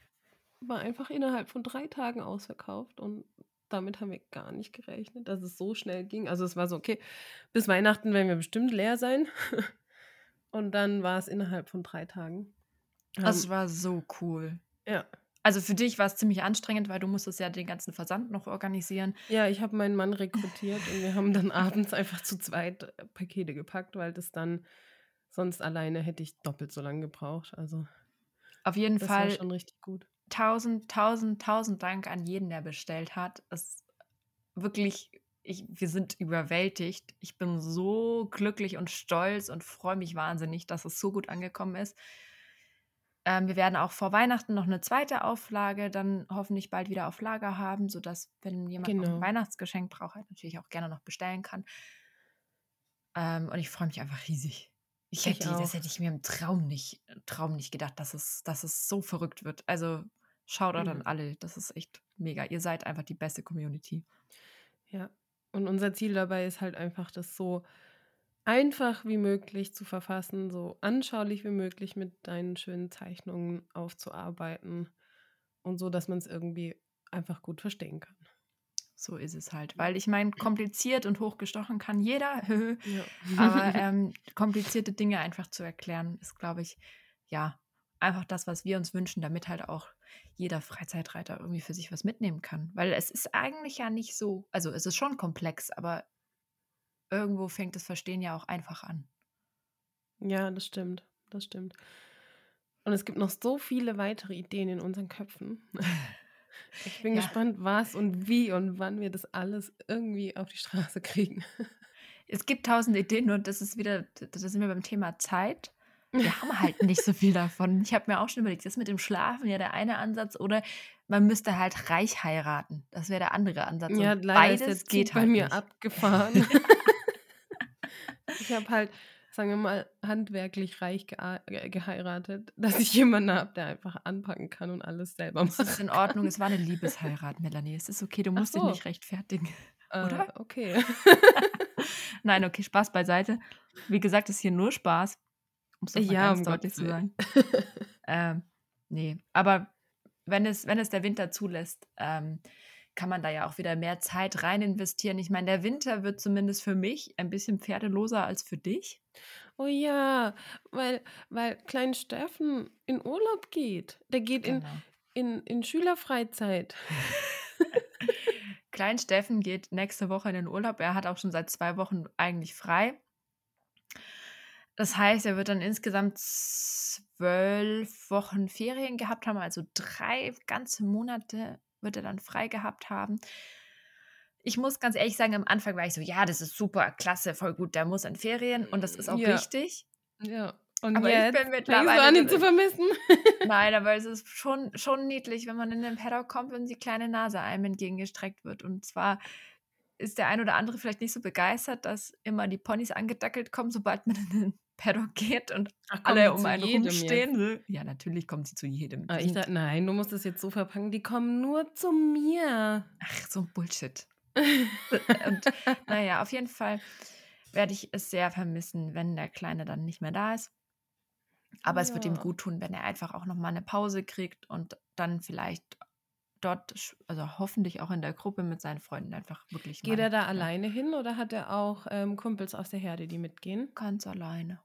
war einfach innerhalb von drei Tagen ausverkauft und damit haben wir gar nicht gerechnet, dass es so schnell ging. Also es war so, okay, bis Weihnachten werden wir bestimmt leer sein. Und dann war es innerhalb von drei Tagen. Das war so cool. ja. Also für dich war es ziemlich anstrengend, weil du musstest ja den ganzen Versand noch organisieren. Ja, ich habe meinen Mann rekrutiert und wir haben dann abends einfach zu zweit äh, Pakete gepackt, weil das dann sonst alleine hätte ich doppelt so lange gebraucht. Also Auf jeden das war Fall schon richtig gut. tausend, tausend, tausend Dank an jeden, der bestellt hat. Es wirklich, ich, wir sind überwältigt. Ich bin so glücklich und stolz und freue mich wahnsinnig, dass es so gut angekommen ist. Ähm, wir werden auch vor Weihnachten noch eine zweite Auflage dann hoffentlich bald wieder auf Lager haben, sodass, wenn jemand noch ein Genau. Weihnachtsgeschenk braucht, halt natürlich auch gerne noch bestellen kann. Ähm, und ich freue mich einfach riesig. Ich Ich hätte, das auch. hätte ich mir im Traum nicht, Traum nicht gedacht, dass es, dass es so verrückt wird. Also Shoutout an Mhm. alle. Das ist echt mega. Ihr seid einfach die beste Community. Ja. Und unser Ziel dabei ist halt einfach, das so einfach wie möglich zu verfassen, so anschaulich wie möglich mit deinen schönen Zeichnungen aufzuarbeiten und so, dass man es irgendwie einfach gut verstehen kann. So ist es halt. Weil ich meine, kompliziert und hochgestochen kann jeder. *laughs* Ja. Aber *laughs* ähm, komplizierte Dinge einfach zu erklären, ist, glaube ich, ja, einfach das, was wir uns wünschen, damit halt auch jeder Freizeitreiter irgendwie für sich was mitnehmen kann. Weil es ist eigentlich ja nicht so, also es ist schon komplex, aber irgendwo fängt das Verstehen ja auch einfach an. Ja, das stimmt. Das stimmt. Und es gibt noch so viele weitere Ideen in unseren Köpfen. *laughs* Ich bin Ja. gespannt, was und wie und wann wir das alles irgendwie auf die Straße kriegen. Es gibt tausend Ideen und das ist wieder, da sind wir beim Thema Zeit. *laughs* Wir haben halt nicht so viel davon. Ich habe mir auch schon überlegt, das mit dem Schlafen ja der eine Ansatz oder man müsste halt reich heiraten. Das wäre der andere Ansatz. Ja, und leider ist der beides Zug geht bei halt mir nicht. abgefahren. *laughs* ich habe halt, sagen wir mal, handwerklich reich ge geheiratet, *laughs* dass ich jemanden habe, der einfach anpacken kann und alles selber Es macht. ist in Ordnung, es war eine Liebesheirat, Melanie. Es ist okay, du musst dich so. nicht rechtfertigen. Äh, oder? okay. *laughs* Nein, okay, Spaß beiseite. Wie gesagt, es ist hier nur Spaß. Um es Ja, ganz um deutlich Gottes zu sagen. *laughs* Ähm, nee, aber wenn es, wenn es der Winter zulässt, ähm, kann man da ja auch wieder mehr Zeit rein investieren. Ich meine, der Winter wird zumindest für mich ein bisschen pferdeloser als für dich. Oh ja, weil, weil Klein Steffen in Urlaub geht. Der geht in, Genau. in, in Schülerfreizeit. *laughs* Klein Steffen geht nächste Woche in den Urlaub. Er hat auch schon seit zwei Wochen eigentlich frei. Das heißt, er wird dann insgesamt zwölf Wochen Ferien gehabt haben, also drei ganze Monate wird er dann frei gehabt haben. Ich muss ganz ehrlich sagen, am Anfang war ich so, ja, das ist super, klasse, voll gut, der muss in Ferien und das ist auch Ja. richtig. Ja. Und Aber ich jetzt bin fängst du mittlerweile an, ihn zu vermissen. *laughs* Nein, aber es ist schon, schon niedlich, wenn man in den Paddock kommt und die kleine Nase einem entgegengestreckt wird. Und zwar ist der ein oder andere vielleicht nicht so begeistert, dass immer die Ponys angedackelt kommen, sobald man in den Paddock geht und Ach, alle um einen rumstehen. Ja, natürlich kommt sie zu jedem. Ah, ich dachte, nein, du musst es jetzt so verpacken, die kommen nur zu mir. Ach, so ein Bullshit. *laughs* Und naja, auf jeden Fall werde ich es sehr vermissen, wenn der Kleine dann nicht mehr da ist. Aber es wird ihm Ja. gut tun, wenn er einfach auch nochmal eine Pause kriegt und dann vielleicht dort, also hoffentlich auch in der Gruppe mit seinen Freunden einfach wirklich Geht mal, er da ja, alleine hin oder hat er auch ähm, Kumpels aus der Herde, die mitgehen? Ganz alleine.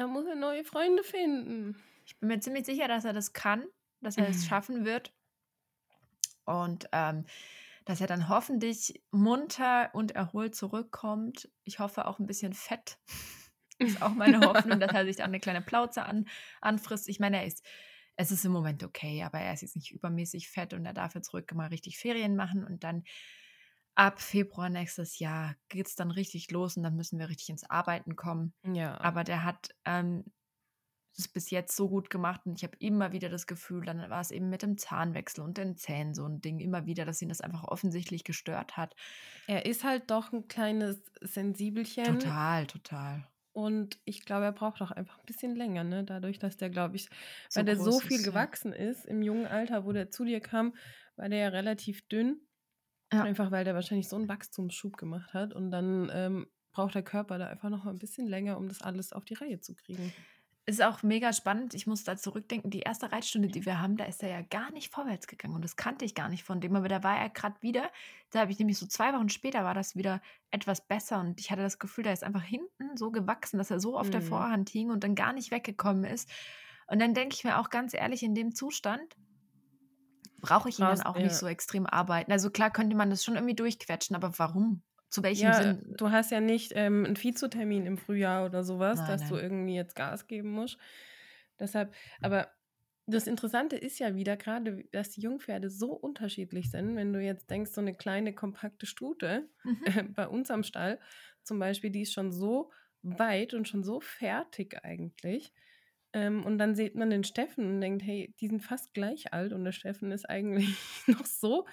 Da muss er neue Freunde finden. Ich bin mir ziemlich sicher, dass er das kann, dass er es schaffen wird. Und ähm, dass er dann hoffentlich munter und erholt zurückkommt. Ich hoffe auch ein bisschen fett. *laughs* ist auch meine Hoffnung, dass er sich dann eine kleine Plauze an, anfrisst. Ich meine, er ist, es ist im Moment okay, aber er ist jetzt nicht übermäßig fett und er darf jetzt ruhig mal richtig Ferien machen und dann ab Februar nächstes Jahr geht es dann richtig los und dann müssen wir richtig ins Arbeiten kommen. Ja. Aber der hat ähm, das bis jetzt so gut gemacht und ich habe immer wieder das Gefühl, dann war es eben mit dem Zahnwechsel und den Zähnen so ein Ding, immer wieder, dass ihn das einfach offensichtlich gestört hat. Er ist halt doch ein kleines Sensibelchen. Total, total. Und ich glaube, er braucht auch einfach ein bisschen länger, ne? Dadurch, dass der, glaube ich, So weil der so viel ist, ja. gewachsen ist im jungen Alter, wo der zu dir kam, war der ja relativ dünn. Ja. Einfach weil der wahrscheinlich so einen Wachstumsschub gemacht hat. Und dann ähm, braucht der Körper da einfach noch mal ein bisschen länger, um das alles auf die Reihe zu kriegen. Ist auch mega spannend. Ich muss da zurückdenken, die erste Reitstunde, die wir haben, da ist er ja gar nicht vorwärts gegangen. Und das kannte ich gar nicht von dem. Aber da war er gerade wieder, da habe ich nämlich so zwei Wochen später war das wieder etwas besser. Und ich hatte das Gefühl, der ist einfach hinten so gewachsen, dass er so auf der Mhm. Vorhand hing und dann gar nicht weggekommen ist. Und dann denke ich mir auch ganz ehrlich, in dem Zustand brauche ich ihn dann auch ja. nicht so extrem arbeiten. Also klar könnte man das schon irgendwie durchquetschen, aber warum? Zu welchem Ja, Sinn? du hast ja nicht ähm, einen Vizotermin im Frühjahr oder sowas, Nein, dass du nein. irgendwie jetzt Gas geben musst. Deshalb, aber das Interessante ist ja wieder gerade, dass die Jungpferde so unterschiedlich sind. Wenn du jetzt denkst, so eine kleine, kompakte Stute Mhm. äh, *laughs* bei uns am Stall zum Beispiel, die ist schon so weit und schon so fertig eigentlich. Ähm, und dann sieht man den Steffen und denkt, hey, die sind fast gleich alt und der Steffen ist eigentlich *laughs* noch so,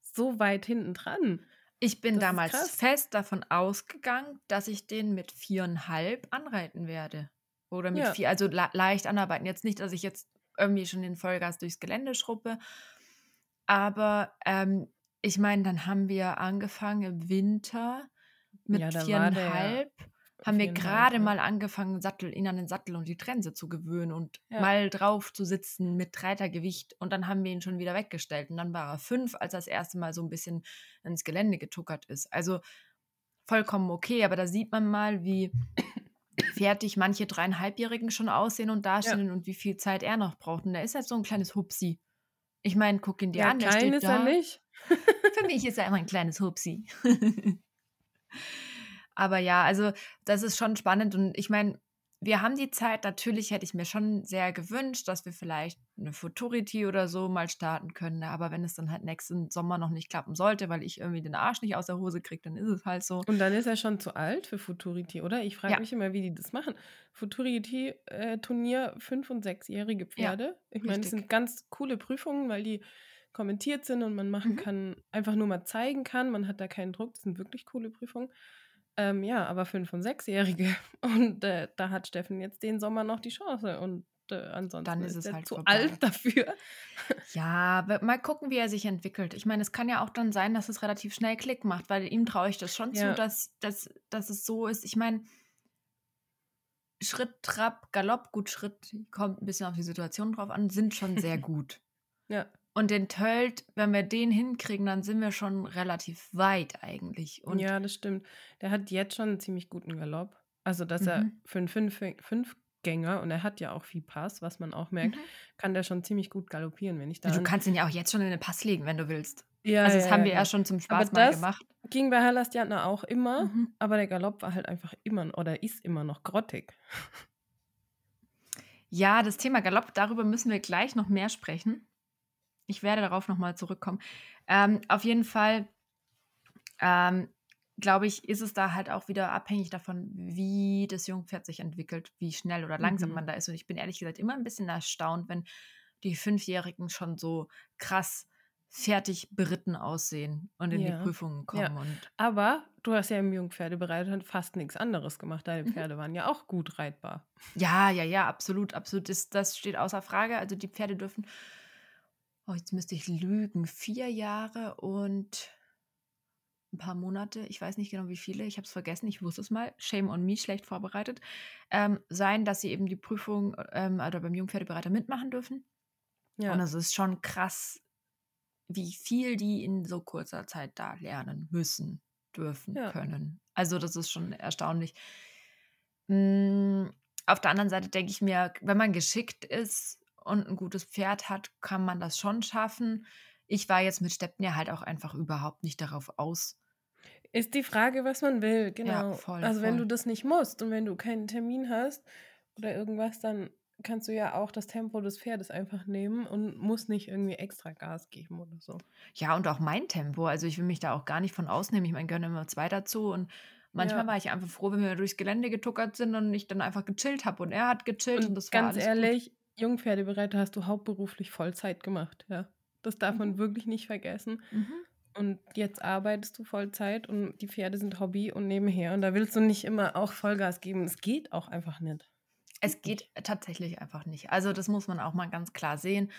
so weit hinten dran. Ich bin Das damals fest davon ausgegangen, dass ich den mit viereinhalb anreiten werde. Oder mit Ja. vier, also le leicht anarbeiten. Jetzt nicht, dass ich jetzt irgendwie schon den Vollgas durchs Gelände schruppe. Aber ähm, ich meine, dann haben wir angefangen im Winter mit Ja, war der viereinhalb. Haben wir gerade ja. mal angefangen, Sattel, ihn an den Sattel und die Trense zu gewöhnen und Ja. mal drauf zu sitzen mit Reitergewicht. Und dann haben wir ihn schon wieder weggestellt. Und dann war er fünf, als er das erste Mal so ein bisschen ins Gelände getuckert ist. Also vollkommen okay, aber da sieht man mal, wie *coughs* fertig manche dreieinhalbjährigen schon aussehen und dastehen und wie viel Zeit er noch braucht. Und er ist halt so ein kleines Hupsi. Ich meine, guck ihn dir Ja, an, klein ist da. er nicht. Für mich ist er immer ein kleines Hupsi. *laughs* Aber ja, also das ist schon spannend und ich meine, wir haben die Zeit, natürlich hätte ich mir schon sehr gewünscht, dass wir vielleicht eine Futurity oder so mal starten können, aber wenn es dann halt nächsten Sommer noch nicht klappen sollte, weil ich irgendwie den Arsch nicht aus der Hose kriege, dann ist es halt so. Und dann ist er schon zu alt für Futurity, oder? Ich frage Ja. mich immer, wie die das machen. Futurity-Turnier, fünf- und sechsjährige Pferde. ich meine, das sind ganz coole Prüfungen, weil die kommentiert sind und man machen Mhm. kann, einfach nur mal zeigen kann. Man hat da keinen Druck. Das sind wirklich coole Prüfungen. Ähm, ja, aber fünf- und sechsjährige. *laughs* Und äh, da hat Steffen jetzt den Sommer noch die Chance. Und äh, ansonsten Dann ist ist es er halt zu vorbei. alt *laughs* dafür. Ja, mal gucken, wie er sich entwickelt. Ich meine, es kann ja auch dann sein, dass es relativ schnell Klick macht, weil ihm traue ich das schon Ja. zu, dass, dass, dass es so ist. Ich meine, Schritt, Trab, Galopp, gut, Schritt, kommt ein bisschen auf die Situation drauf an, sind schon sehr *laughs* gut. Ja. Und den Tölt, wenn wir den hinkriegen, dann sind wir schon relativ weit eigentlich. Und ja, das stimmt. Der hat jetzt schon einen ziemlich guten Galopp. Also, dass er Mhm. für einen Fünf Fünfgänger, und er hat ja auch viel Pass, was man auch merkt, Mhm. kann der schon ziemlich gut galoppieren, wenn ich da. du an- kannst ihn ja auch jetzt schon in den Pass legen, wenn du willst. ja, also, das ja, haben wir ja klar. schon zum Aber Spaß mal das gemacht. ging bei Halastiatna auch immer, Mhm. aber der Galopp war halt einfach immer oder ist immer noch grottig. Ja, das Thema Galopp, darüber müssen wir gleich noch mehr sprechen. Ich werde darauf nochmal zurückkommen. Ähm, auf jeden Fall, ähm, glaube ich, ist es da halt auch wieder abhängig davon, wie das Jungpferd sich entwickelt, wie schnell oder langsam Mhm. man da ist. Und ich bin ehrlich gesagt immer ein bisschen erstaunt, wenn die Fünfjährigen schon so krass fertig beritten aussehen und in Ja, die Prüfungen kommen. ja. Und Aber du hast ja im Jungpferdebereich fast nichts anderes gemacht. Deine Mhm. Pferde waren ja auch gut reitbar. Ja, ja, ja, absolut, absolut. Das, das steht außer Frage. Also die Pferde dürfen, oh, jetzt müsste ich lügen, vier Jahre und ein paar Monate, ich weiß nicht genau wie viele, ich habe es vergessen, ich wusste es mal, shame on me, schlecht vorbereitet, ähm, sein, dass sie eben die Prüfung ähm, oder beim Jungpferdebereiter mitmachen dürfen. Ja. Und es ist schon krass, wie viel die in so kurzer Zeit da lernen müssen, dürfen, Ja. können. Also das ist schon erstaunlich. Mm, auf der anderen Seite denke ich mir, wenn man geschickt ist und ein gutes Pferd hat, kann man das schon schaffen. Ich war jetzt mit Steppen ja halt auch einfach überhaupt nicht darauf aus. Ist die Frage, was man will, genau. Ja, voll, also wenn voll. du das nicht musst und wenn du keinen Termin hast oder irgendwas, dann kannst du ja auch das Tempo des Pferdes einfach nehmen und musst nicht irgendwie extra Gas geben oder so. Ja, und auch mein Tempo. Also ich will mich da auch gar nicht von ausnehmen. Ich meine, gehören immer zwei dazu. Und manchmal Ja. war ich einfach froh, wenn wir durchs Gelände getuckert sind und ich dann einfach gechillt habe. Und er hat gechillt und, Und das war ganz ehrlich, Jungpferdebereiter hast du hauptberuflich Vollzeit gemacht, ja. Das darf Mhm. man wirklich nicht vergessen. Mhm. Und jetzt arbeitest du Vollzeit und die Pferde sind Hobby und nebenher. Und da willst du nicht immer auch Vollgas geben. Es geht auch einfach nicht. Es geht tatsächlich einfach nicht. Also das muss man auch mal ganz klar sehen.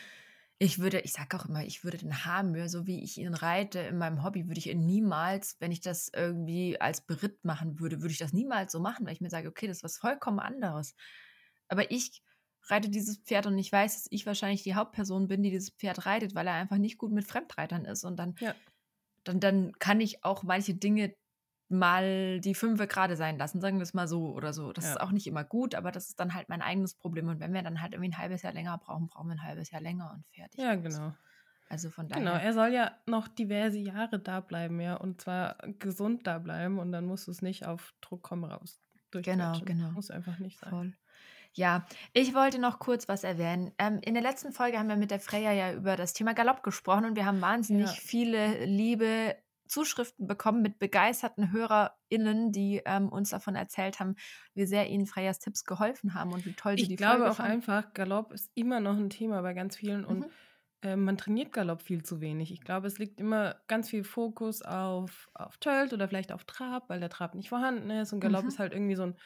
Ich würde, ich sage auch immer, ich würde den Haarmühe, so wie ich ihn reite in meinem Hobby, würde ich ihn niemals, wenn ich das irgendwie als Beritt machen würde, würde ich das niemals so machen, weil ich mir sage, okay, das ist was vollkommen anderes. Aber ich reite dieses Pferd und ich weiß, dass ich wahrscheinlich die Hauptperson bin, die dieses Pferd reitet, weil er einfach nicht gut mit Fremdreitern ist. Und dann, Ja. dann, dann kann ich auch manche Dinge mal die Fünfe gerade sein lassen, sagen wir es mal so oder so. Das Ja. ist auch nicht immer gut, aber das ist dann halt mein eigenes Problem. Und wenn wir dann halt irgendwie ein halbes Jahr länger brauchen, brauchen wir ein halbes Jahr länger und fertig. Ja, genau. Also von daher. Genau, er soll ja noch diverse Jahre da bleiben, ja. Und zwar gesund da bleiben und dann musst du es nicht auf Druck komm raus. Genau, genau. Muss einfach nicht sein. Voll. Ja, ich wollte noch kurz was erwähnen. Ähm, in der letzten Folge haben wir mit der Freya ja über das Thema Galopp gesprochen und wir haben wahnsinnig Ja. viele liebe Zuschriften bekommen mit begeisterten HörerInnen, die ähm, uns davon erzählt haben, wie sehr ihnen Freyas Tipps geholfen haben und wie toll sie Ich die glaube Folge auch fanden. einfach, Galopp ist immer noch ein Thema bei ganz vielen und Mhm. äh, man trainiert Galopp viel zu wenig. Ich glaube, es liegt immer ganz viel Fokus auf, auf Tölt oder vielleicht auf Trab, weil der Trab nicht vorhanden ist und Galopp Mhm. ist halt irgendwie so ein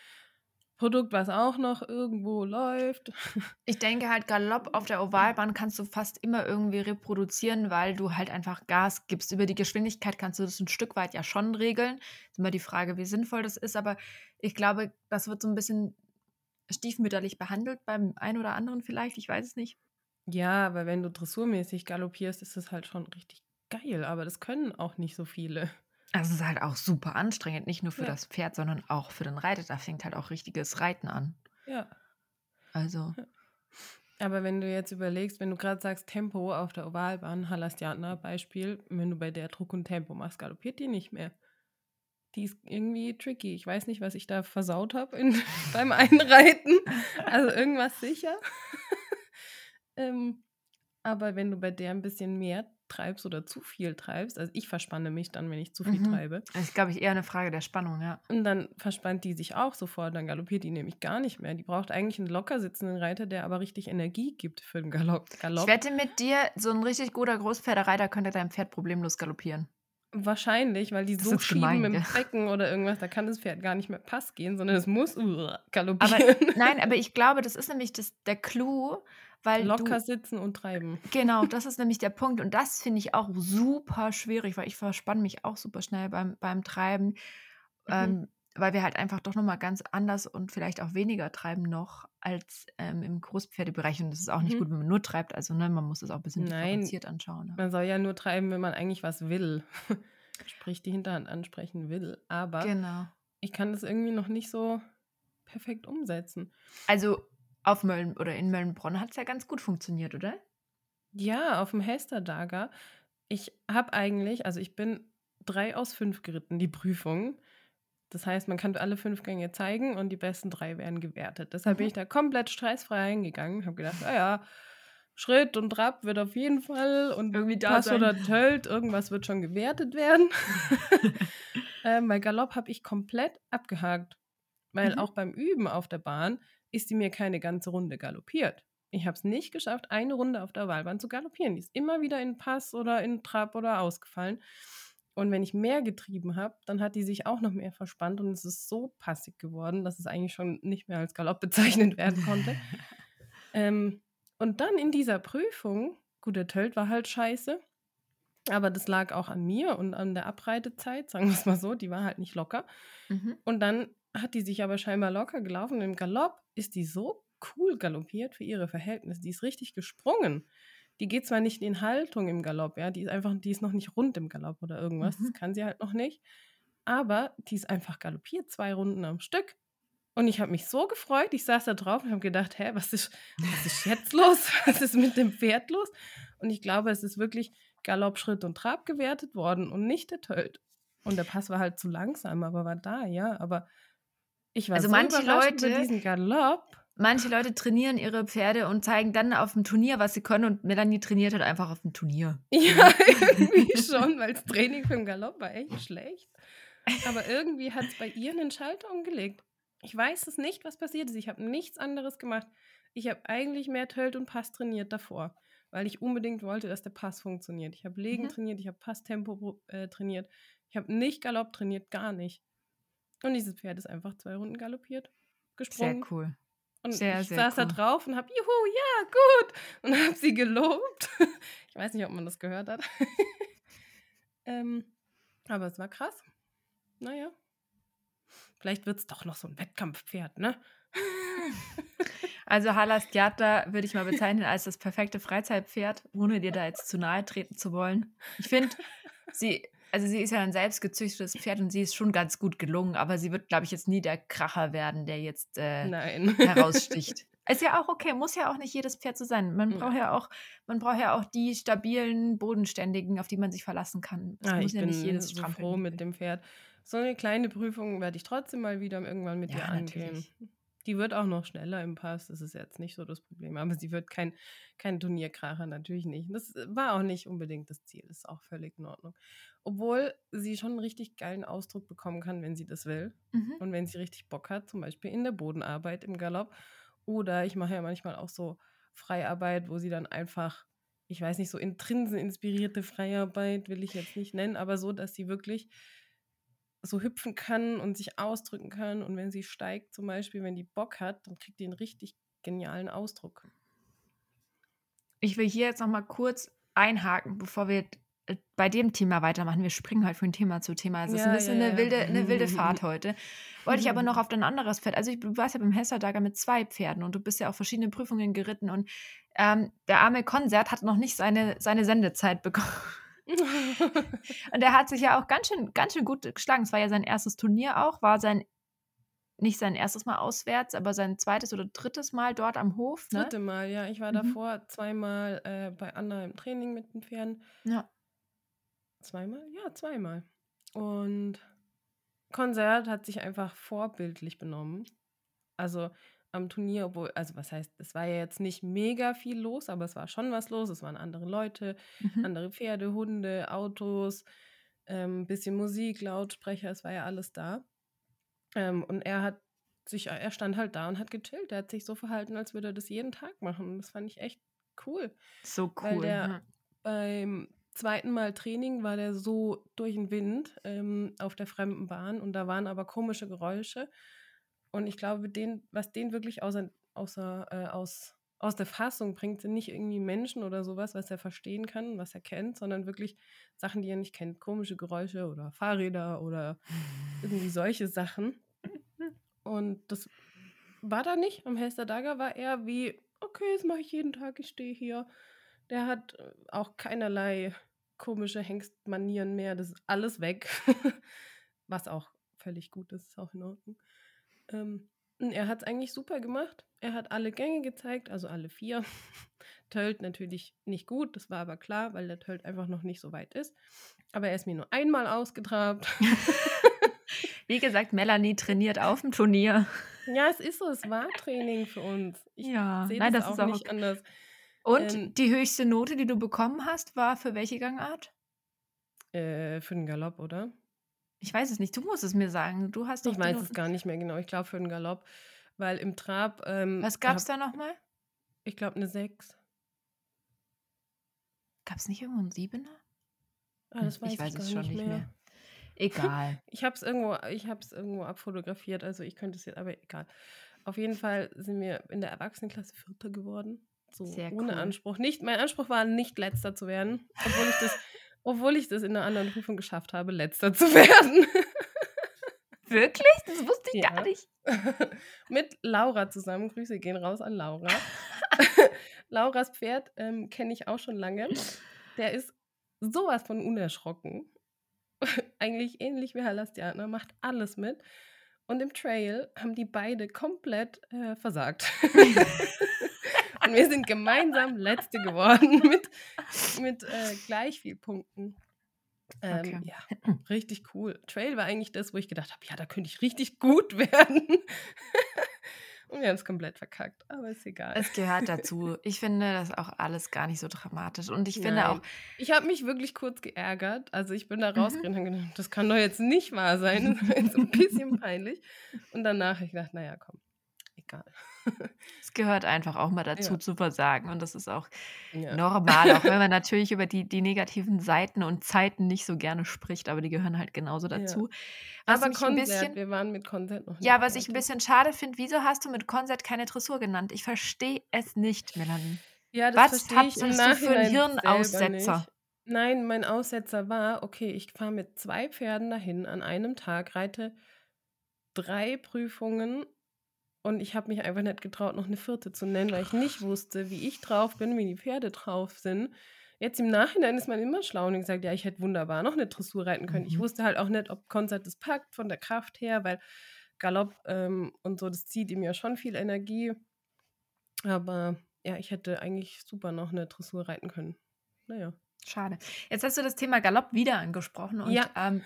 Produkt, was auch noch irgendwo läuft. *laughs* Ich denke halt, Galopp auf der Ovalbahn kannst du fast immer irgendwie reproduzieren, weil du halt einfach Gas gibst. Über die Geschwindigkeit kannst du das ein Stück weit ja schon regeln. Ist immer die Frage, wie sinnvoll das ist, aber ich glaube, das wird so ein bisschen stiefmütterlich behandelt beim einen oder anderen vielleicht, ich weiß es nicht. Ja, aber wenn du dressurmäßig galoppierst, ist das halt schon richtig geil, aber das können auch nicht so viele. Also es ist halt auch super anstrengend, nicht nur für Ja. das Pferd, sondern auch für den Reiter. Da fängt halt auch richtiges Reiten an. Ja. Also, Aber wenn du jetzt überlegst, wenn du gerade sagst Tempo auf der Ovalbahn, Halastiana Beispiel, wenn du bei der Druck und Tempo machst, galoppiert die nicht mehr. Die ist irgendwie tricky. Ich weiß nicht, was ich da versaut habe *laughs* beim Einreiten. Also irgendwas sicher. *laughs* ähm, aber wenn du bei der ein bisschen mehr treibst oder zu viel treibst, also ich verspanne mich dann, wenn ich zu viel Mhm. treibe, das ist, glaube ich, eher eine Frage der Spannung, ja. und dann verspannt die sich auch sofort, dann galoppiert die nämlich gar nicht mehr. Die braucht eigentlich einen locker sitzenden Reiter, der aber richtig Energie gibt für den Galopp. Ich Galopp. wette mit dir, so ein richtig guter Großpferdereiter könnte dein Pferd problemlos galoppieren. Wahrscheinlich, weil die Das so schieben gemein, mit dem? Becken oder irgendwas, da kann das Pferd gar nicht mehr Pass gehen, sondern es muss uh, Aber galoppieren. nein, *laughs* aber ich glaube, das ist nämlich das, der Clou, weil Locker du, sitzen und treiben. genau, das ist nämlich der Punkt und das finde ich auch super schwierig, weil ich verspanne mich auch super schnell beim, beim Treiben, Mhm. ähm, weil wir halt einfach doch nochmal ganz anders und vielleicht auch weniger treiben noch als ähm, im Großpferdebereich und das ist auch nicht Mhm. gut, wenn man nur treibt, also ne, man muss das auch ein bisschen Nein. differenziert anschauen. Ne? Man soll ja nur treiben, wenn man eigentlich was will. *laughs* Sprich, die Hinterhand ansprechen will. Aber Genau. ich kann das irgendwie noch nicht so perfekt umsetzen. Also auf Mölln oder in Möllnbronn hat es ja ganz gut funktioniert, oder? Ja, auf dem Hesterdager. Ich habe eigentlich, also ich bin drei aus fünf geritten, die Prüfung. Das heißt, man kann alle fünf Gänge zeigen und die besten drei werden gewertet. Deshalb bin Mhm. ich da komplett stressfrei hingegangen. Habe gedacht, naja, Schritt und Trab wird auf jeden Fall und Irgendwie Pass sein. oder *laughs* Tölt, irgendwas wird schon gewertet werden. *laughs* ähm, bei Galopp habe ich komplett abgehakt. Weil Mhm. auch beim Üben auf der Bahn ist die mir keine ganze Runde galoppiert. Ich habe es nicht geschafft, eine Runde auf der Wahlbahn zu galoppieren. Die ist immer wieder in Pass oder in Trab oder ausgefallen. Und wenn ich mehr getrieben habe, dann hat die sich auch noch mehr verspannt und es ist so passig geworden, dass es eigentlich schon nicht mehr als Galopp *laughs* bezeichnet werden konnte. *laughs* ähm, und dann in dieser Prüfung, gut, der Tölt war halt scheiße, aber das lag auch an mir und an der Abreitezeit, sagen wir es mal so, die war halt nicht locker. Mhm. Und dann hat die sich aber scheinbar locker gelaufen. Im Galopp ist die so cool galoppiert für ihre Verhältnisse. Die ist richtig gesprungen. Die geht zwar nicht in Haltung im Galopp, ja, die ist einfach, die ist noch nicht rund im Galopp oder irgendwas. Mhm. Das kann sie halt noch nicht. Aber die ist einfach galoppiert, zwei Runden am Stück. Und ich habe mich so gefreut. Ich saß da drauf und habe gedacht, hä, was ist, was ist jetzt *laughs* los? Was ist mit dem Pferd los? Und ich glaube, es ist wirklich Galopp, Schritt und Trab gewertet worden und nicht der Tölt. Und der Pass war halt zu langsam, aber war da, ja. Aber ich war Also so manche überrascht über Leute- diesen Galopp. Manche Leute trainieren ihre Pferde und zeigen dann auf dem Turnier, was sie können. Und Melanie trainiert halt einfach auf dem Turnier. *laughs* Ja, irgendwie *laughs* schon, weil das Training für den Galopp war echt schlecht. Aber irgendwie hat es bei ihr einen Schalter umgelegt. Ich weiß es nicht, was passiert ist. Ich habe nichts anderes gemacht. Ich habe eigentlich mehr Tölt und Pass trainiert davor, weil ich unbedingt wollte, dass der Pass funktioniert. Ich habe Legen Mhm. trainiert, ich habe Passtempo äh, trainiert. Ich habe nicht Galopp trainiert, gar nicht. Und dieses Pferd ist einfach zwei Runden galoppiert, Sehr gesprungen. cool. Und Sehr, ich sehr saß da cool. drauf und habe, juhu, ja, gut. Und habe sie gelobt. *laughs* Ich weiß nicht, ob man das gehört hat. *laughs* ähm, aber es war krass. Naja. Vielleicht wird es doch noch so ein Wettkampfpferd, ne? *laughs* Also Halas Theater würde ich mal bezeichnen als das perfekte Freizeitpferd, ohne dir da jetzt zu nahe treten zu wollen. Ich finde, sie, also sie ist ja ein selbstgezüchtetes Pferd und sie ist schon ganz gut gelungen, aber sie wird, glaube ich, jetzt nie der Kracher werden, der jetzt äh, Nein. heraussticht. *laughs* Ist ja auch okay, muss ja auch nicht jedes Pferd so sein. Man Ja. braucht ja auch, man braucht ja auch die stabilen, bodenständigen, auf die man sich verlassen kann. Ah, muss ich ja bin nicht jedes so froh mit dem Pferd. So eine kleine Prüfung werde ich trotzdem mal wieder irgendwann mit Ja, ihr angehen. natürlich. Die wird auch noch schneller im Pass, das ist jetzt nicht so das Problem. Aber sie wird kein, kein Turnierkracher, natürlich nicht. Das war auch nicht unbedingt das Ziel, das ist auch völlig in Ordnung. Obwohl sie schon einen richtig geilen Ausdruck bekommen kann, wenn sie das will. Mhm. Und wenn sie richtig Bock hat, zum Beispiel in der Bodenarbeit im Galopp. Oder ich mache ja manchmal auch so Freiarbeit, wo sie dann einfach, ich weiß nicht, so intrinsen inspirierte Freiarbeit will ich jetzt nicht nennen, aber so, dass sie wirklich so hüpfen kann und sich ausdrücken kann. Und wenn sie steigt, zum Beispiel, wenn die Bock hat, dann kriegt die einen richtig genialen Ausdruck. Ich will hier jetzt noch mal kurz einhaken, bevor wir äh, bei dem Thema weitermachen. Wir springen halt von Thema zu Thema. Es ist ein Ja, bisschen ja, eine, ja. wilde, eine wilde *laughs* Fahrt heute. Wollte ich aber noch auf dein anderes Pferd. Also ich, du warst ja beim Hessadager mit zwei Pferden und du bist ja auf verschiedene Prüfungen geritten und ähm, der arme Konzert hat noch nicht seine, seine Sendezeit bekommen. *laughs* Und er hat sich ja auch ganz schön, ganz schön gut geschlagen. Es war ja sein erstes Turnier auch, war sein, nicht sein erstes Mal auswärts, aber sein zweites oder drittes Mal dort am Hof. Ne? Dritte Mal, ja. Ich war Mhm. davor zweimal äh, bei Anna im Training mit den Pferden. Ja. Zweimal? Ja, zweimal. Und Konzert hat sich einfach vorbildlich benommen. Also am Turnier, obwohl, also was heißt, es war ja jetzt nicht mega viel los, aber es war schon was los. Es waren andere Leute, Mhm. andere Pferde, Hunde, Autos, ähm, bisschen Musik, Lautsprecher, es war ja alles da. Ähm, und er hat sich, er stand halt da und hat gechillt. Er hat sich so verhalten, als würde er das jeden Tag machen. Das fand ich echt cool. So Weil cool. der- ja. Beim zweiten Mal Training war der so durch den Wind ähm, auf der fremden Bahn und da waren aber komische Geräusche. Und ich glaube, den, was den wirklich außer, außer, äh, aus, aus der Fassung bringt, sind nicht irgendwie Menschen oder sowas, was er verstehen kann, was er kennt, sondern wirklich Sachen, die er nicht kennt. Komische Geräusche oder Fahrräder oder irgendwie *laughs* solche Sachen. Und das war da nicht. Am Hester-Dager war er wie, okay, das mache ich jeden Tag, ich stehe hier. Der hat äh, auch keinerlei komische Hengstmanieren mehr. Das ist alles weg. *laughs* Was auch völlig gut ist, ist auch in Ordnung. Ähm, er hat es eigentlich super gemacht. Er hat alle Gänge gezeigt, also alle vier. *laughs* Tölt natürlich nicht gut, das war aber klar, weil der Tölt einfach noch nicht so weit ist. Aber er ist mir nur einmal ausgetrabt. *laughs* Wie gesagt, Melanie trainiert auf dem Turnier. ja, es ist so, es war Training für uns. Ich Ja, sehe nein, das, das auch ist auch nicht okay. anders. Und Ähm, die höchste Note, die du bekommen hast, war für welche Gangart? Äh, für den Galopp, oder? Ich weiß es nicht. Du musst es mir sagen. Du hast doch Ich weiß es gar nicht mehr genau. Ich glaube für den Galopp, weil im Trab. Ähm, Was gab es da nochmal? Ich glaube eine 6. Gab es nicht irgendwo einen Siebener? Ah, das weiß ich ich, weiß gar es schon nicht mehr. Egal. *laughs* Ich habe es irgendwo, ich habe es irgendwo abfotografiert, also ich könnte es jetzt, aber egal. Auf jeden Fall sind wir in der Erwachsenenklasse Vierter geworden. So Sehr ohne cool. Anspruch. Nicht, mein Anspruch war nicht letzter zu werden, obwohl ich das, *laughs* obwohl ich das in einer anderen Prüfung geschafft habe, letzter zu *laughs* werden. Wirklich? Das wusste ich Ja. gar nicht. *laughs* Mit Laura zusammen. Grüße gehen raus an Laura. *laughs* Lauras Pferd ähm, kenne ich auch schon lange. Der ist sowas von unerschrocken. Eigentlich ähnlich wie Halastianer, macht alles mit. und im Trail haben die beide komplett äh, versagt. Und wir sind gemeinsam Letzte geworden *laughs* mit, mit äh, gleich viel Punkten. Ähm, Okay. Ja, richtig cool. Trail war eigentlich das, wo ich gedacht habe, ja, da könnte ich richtig gut *laughs* werden. und wir haben es komplett verkackt, aber ist egal. Es gehört dazu. Ich finde das auch alles gar nicht so dramatisch. Und ich finde auch, Nein. Ich habe mich wirklich kurz geärgert. Also ich bin da Mhm. rausgegangen und habe gedacht, das kann doch jetzt nicht wahr sein. Das war jetzt ein bisschen *laughs* peinlich. Und danach habe ich gedacht, naja, komm, egal. Es gehört einfach auch mal dazu Ja. zu versagen. Und das ist auch Ja. normal, auch wenn man *laughs* natürlich über die, die negativen Seiten und Zeiten nicht so gerne spricht, aber die gehören halt genauso Ja. dazu. Was Aber Konzert, bisschen, wir waren mit Konzert noch nicht ja, was ich ein bisschen schade finde, wieso hast du mit Konzert keine Dressur genannt? Ich verstehe es nicht, Melanie. Ja, das Was hast du für einen Hirnaussetzer? nicht. Nein, mein Aussetzer war, okay, ich fahre mit zwei Pferden dahin an einem Tag, reite drei Prüfungen und ich habe mich einfach nicht getraut, noch eine vierte zu nennen, weil ich nicht wusste, wie ich drauf bin, wie die Pferde drauf sind. Jetzt im Nachhinein ist man immer schlau und gesagt, ja, ich hätte wunderbar noch eine Dressur reiten können. Ich Mhm. wusste halt auch nicht, ob Konzert das packt von der Kraft her, weil Galopp ähm, und so, das zieht ihm ja schon viel Energie. Aber ja, ich hätte eigentlich super noch eine Dressur reiten können. Naja. Schade. Jetzt hast du das Thema Galopp wieder angesprochen und Ja. ähm,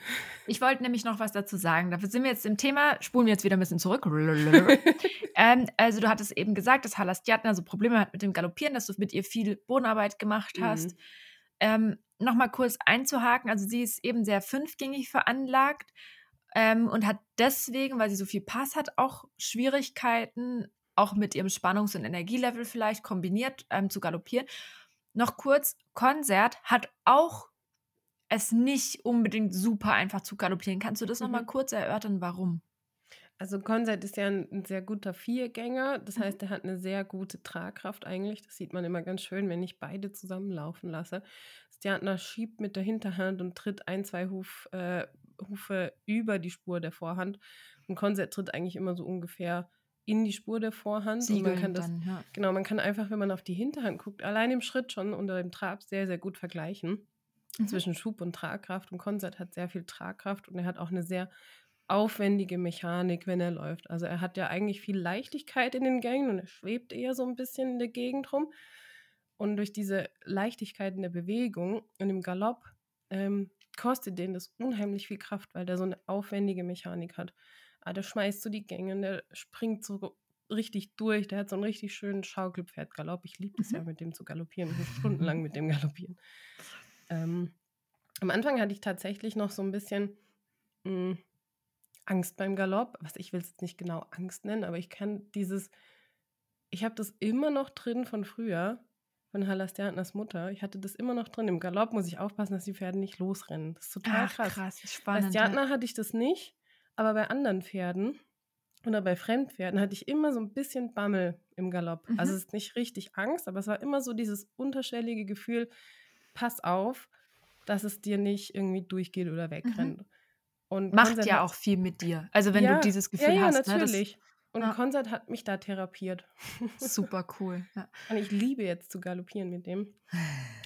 ich wollte nämlich noch was dazu sagen. Dafür sind wir jetzt im Thema, spulen wir jetzt wieder ein bisschen zurück. *laughs* ähm, also du hattest eben gesagt, dass Halastiatna so Probleme hat mit dem Galoppieren, dass du mit ihr viel Bodenarbeit gemacht hast. Mhm. Ähm, Nochmal kurz einzuhaken, also sie ist eben sehr fünfgängig veranlagt ähm, und hat deswegen, weil sie so viel Pass hat, auch Schwierigkeiten, auch mit ihrem Spannungs- und Energielevel vielleicht kombiniert ähm, zu galoppieren. Noch kurz, Konzert hat auch es nicht unbedingt super einfach zu galoppieren. Kannst du das nochmal Mhm. kurz erörtern, warum? Also Konzert ist ja ein, ein sehr guter Viergänger. Das Mhm. heißt, er hat eine sehr gute Tragkraft eigentlich. Das sieht man immer ganz schön, wenn ich beide zusammenlaufen lasse. Stjantner schiebt mit der Hinterhand und tritt ein, zwei Huf, äh, Hufe über die Spur der Vorhand. Und Konzert tritt eigentlich immer so ungefähr in die Spur der Vorhand. und man kann das dann, ja. Genau, man kann einfach, wenn man auf die Hinterhand guckt, allein im Schritt schon unter dem Trab sehr, sehr gut vergleichen Mhm. zwischen Schub und Tragkraft. Und Konzert hat sehr viel Tragkraft und er hat auch eine sehr aufwendige Mechanik, wenn er läuft. Also er hat ja eigentlich viel Leichtigkeit in den Gängen und er schwebt eher so ein bisschen in der Gegend rum. Und durch diese Leichtigkeit in der Bewegung und im Galopp ähm, kostet den das unheimlich viel Kraft, weil der so eine aufwendige Mechanik hat. Ah, der schmeißt so die Gänge und der springt so richtig durch. Der hat so einen richtig schönen Schaukelpferdgalopp. Ich liebe es Mhm. ja, mit dem zu galoppieren. Ich stundenlang mit dem galoppieren. Ähm, am Anfang hatte ich tatsächlich noch so ein bisschen mh, Angst beim Galopp. Was ich will es jetzt nicht genau Angst nennen, aber ich kann dieses, ich habe das immer noch drin von früher, von Halastiatnas Mutter. Ich hatte das immer noch drin. Im Galopp muss ich aufpassen, dass die Pferde nicht losrennen. Das ist total Ach, krass. krass, Bei spannend. ja. Stjatna hatte ich das nicht, aber bei anderen Pferden oder bei Fremdpferden hatte ich immer so ein bisschen Bammel im Galopp. Also Mhm. es ist nicht richtig Angst, aber es war immer so dieses unterschwellige Gefühl, pass auf, dass es dir nicht irgendwie durchgeht oder wegrennt. Und Mhm. Macht Konzert ja auch viel mit dir. Also wenn ja, du dieses Gefühl ja, ja, hast, ne, das natürlich. Und ja. Konzert hat mich da therapiert. *laughs* super cool. Ja. Und ich liebe jetzt zu galoppieren mit dem.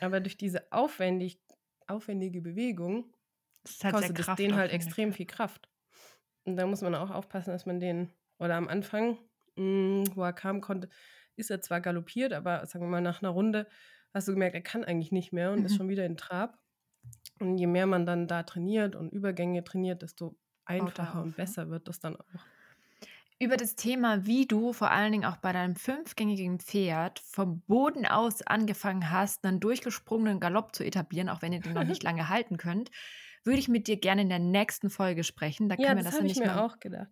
Aber durch diese aufwendig, aufwendige Bewegung Das kostet es den halt extrem viel Kraft. Und da muss man auch aufpassen, dass man den, oder am Anfang, mh, wo er kam, konnte, ist er zwar galoppiert, aber sagen wir mal, nach einer Runde hast du gemerkt, er kann eigentlich nicht mehr und ist Mhm. schon wieder in Trab. Und je mehr man dann da trainiert und Übergänge trainiert, desto einfacher auf, und ja. besser wird das dann auch. Über das Thema, wie du vor allen Dingen auch bei deinem fünfgängigen Pferd vom Boden aus angefangen hast, einen durchgesprungenen Galopp zu etablieren, auch wenn ihr den noch *laughs* nicht lange halten könnt, würde ich mit dir gerne in der nächsten Folge sprechen. Da können Ja, wir das das nämlich mal ein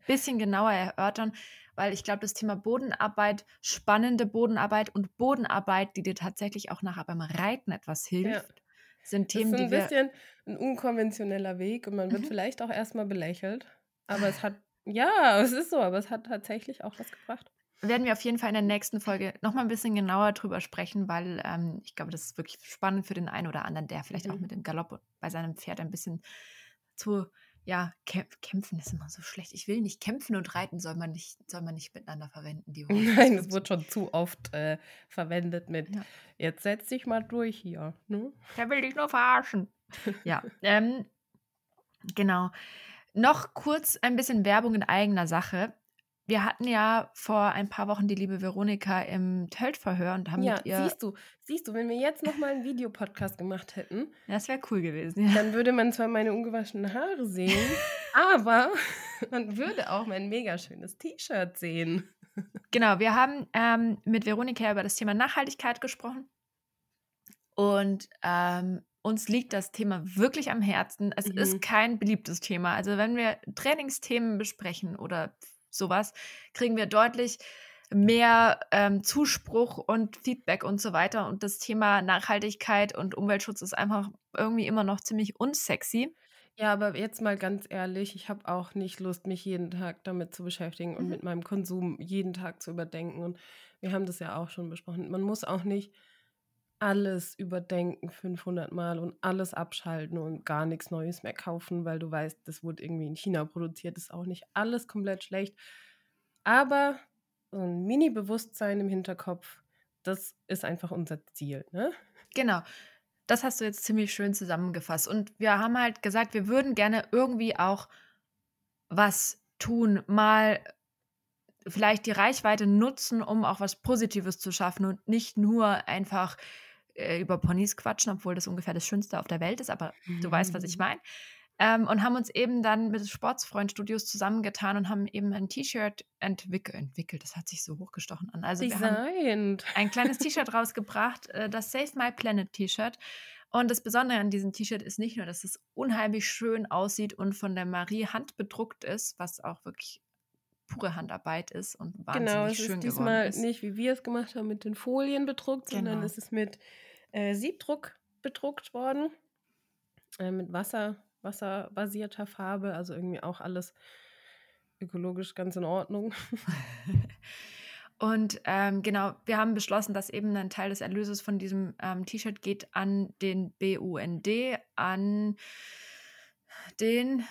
bisschen genauer erörtern, weil ich glaube, das Thema Bodenarbeit, spannende Bodenarbeit und Bodenarbeit, die dir tatsächlich auch nachher beim Reiten etwas hilft, sind Das ist Themen, ein die wir bisschen ein unkonventioneller Weg und man wird Mhm. vielleicht auch erstmal belächelt. Aber es hat, *laughs* ja, es ist so, aber es hat tatsächlich auch was gebracht. Werden wir auf jeden Fall in der nächsten Folge nochmal ein bisschen genauer drüber sprechen, weil ähm, ich glaube, das ist wirklich spannend für den einen oder anderen, der vielleicht auch Mhm. mit dem Galopp bei seinem Pferd ein bisschen zu, ja, kämp kämpfen ist immer so schlecht. Ich will nicht kämpfen und reiten soll man nicht, soll man nicht miteinander verwenden, die. *laughs* Nein, Das es wird schon zu oft äh, verwendet mit, Ja. jetzt setz dich mal durch hier. Ne? Der will dich nur verarschen. ja, *laughs* ähm, genau. noch kurz ein bisschen Werbung in eigener Sache. Wir hatten ja vor ein paar Wochen die liebe Veronika im Tölt-Verhör und haben Ja, mit ihr. siehst du, siehst du, wenn wir jetzt nochmal einen Videopodcast gemacht hätten, Das wäre cool gewesen. Ja. dann würde man zwar meine ungewaschenen Haare sehen, *laughs* aber man würde auch mein mega schönes T-Shirt sehen. Genau, wir haben ähm, mit Veronika über das Thema Nachhaltigkeit gesprochen. Und ähm, uns liegt das Thema wirklich am Herzen. Es Mhm. ist kein beliebtes Thema. Also wenn wir Trainingsthemen besprechen oder sowas, kriegen wir deutlich mehr ähm, Zuspruch und Feedback und so weiter. Und das Thema Nachhaltigkeit und Umweltschutz ist einfach irgendwie immer noch ziemlich unsexy. Ja, aber jetzt mal ganz ehrlich, ich habe auch nicht Lust, mich jeden Tag damit zu beschäftigen und Mhm. mit meinem Konsum jeden Tag zu überdenken. Und wir haben das ja auch schon besprochen. Man muss auch nicht alles überdenken 500 Mal und alles abschalten und gar nichts Neues mehr kaufen, weil du weißt, das wurde irgendwie in China produziert. Ist auch nicht alles komplett schlecht. Aber so ein Mini-Bewusstsein im Hinterkopf, das ist einfach unser Ziel. Ne? Genau. Das hast du jetzt ziemlich schön zusammengefasst. Und wir haben halt gesagt, wir würden gerne irgendwie auch was tun, mal vielleicht die Reichweite nutzen, um auch was Positives zu schaffen und nicht nur einfach äh, über Ponys quatschen, obwohl das ungefähr das Schönste auf der Welt ist, aber du weißt, was ich meine. Ähm, und haben uns eben dann mit Sportsfreund Studios zusammengetan und haben eben ein T-Shirt entwick entwickelt. Das hat sich so hochgestochen an. Also wir haben ein kleines T-Shirt rausgebracht, äh, das Save My Planet T-Shirt. Und das Besondere an diesem T-Shirt ist nicht nur, dass es unheimlich schön aussieht und von der Marie handbedruckt ist, was auch wirklich pure Handarbeit ist und wahnsinnig Genau, es schön ist geworden diesmal ist. nicht, wie wir es gemacht haben, mit den Folien bedruckt, sondern Genau. es ist mit äh, Siebdruck bedruckt worden, äh, mit Wasser, wasserbasierter Farbe, also irgendwie auch alles ökologisch ganz in Ordnung. *laughs* Und ähm, genau, wir haben beschlossen, dass eben ein Teil des Erlöses von diesem ähm, T-Shirt geht an den BUND, an den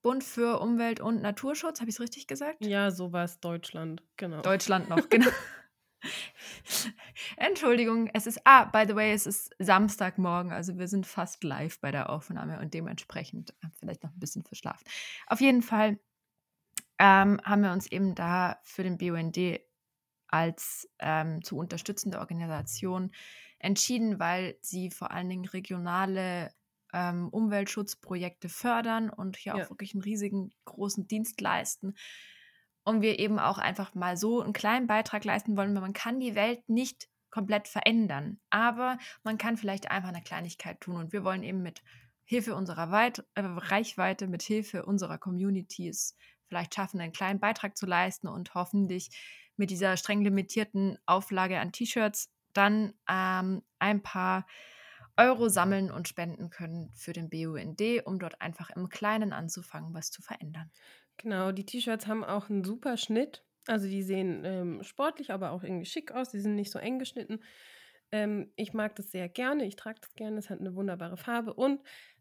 Bund für Umwelt und Naturschutz. Habe ich es richtig gesagt? Ja, sowas Deutschland, genau. Deutschland noch, genau. *laughs* *laughs* Entschuldigung, es ist, ah, by the way, es ist Samstagmorgen, also wir sind fast live bei der Aufnahme und dementsprechend vielleicht noch ein bisschen verschlafen. Auf jeden Fall ähm, haben wir uns eben da für den BUND als ähm, zu unterstützende Organisation entschieden, weil sie vor allen Dingen regionale ähm, Umweltschutzprojekte fördern und hier Ja. auch wirklich einen riesigen großen Dienst leisten. Und wir eben auch einfach mal so einen kleinen Beitrag leisten wollen, weil man kann die Welt nicht komplett verändern, aber man kann vielleicht einfach eine Kleinigkeit tun. Und wir wollen eben mit Hilfe unserer Weit äh, Reichweite, mit Hilfe unserer Communities vielleicht schaffen, einen kleinen Beitrag zu leisten und hoffentlich mit dieser streng limitierten Auflage an T-Shirts dann ähm, ein paar Euro sammeln und spenden können für den BUND, um dort einfach im Kleinen anzufangen, was zu verändern. Genau, die T-Shirts haben auch einen super Schnitt. Also die sehen ähm, sportlich, aber auch irgendwie schick aus. Die sind nicht so eng geschnitten. Ähm, ich mag das sehr gerne. Ich trage das gerne. Es hat eine wunderbare Farbe und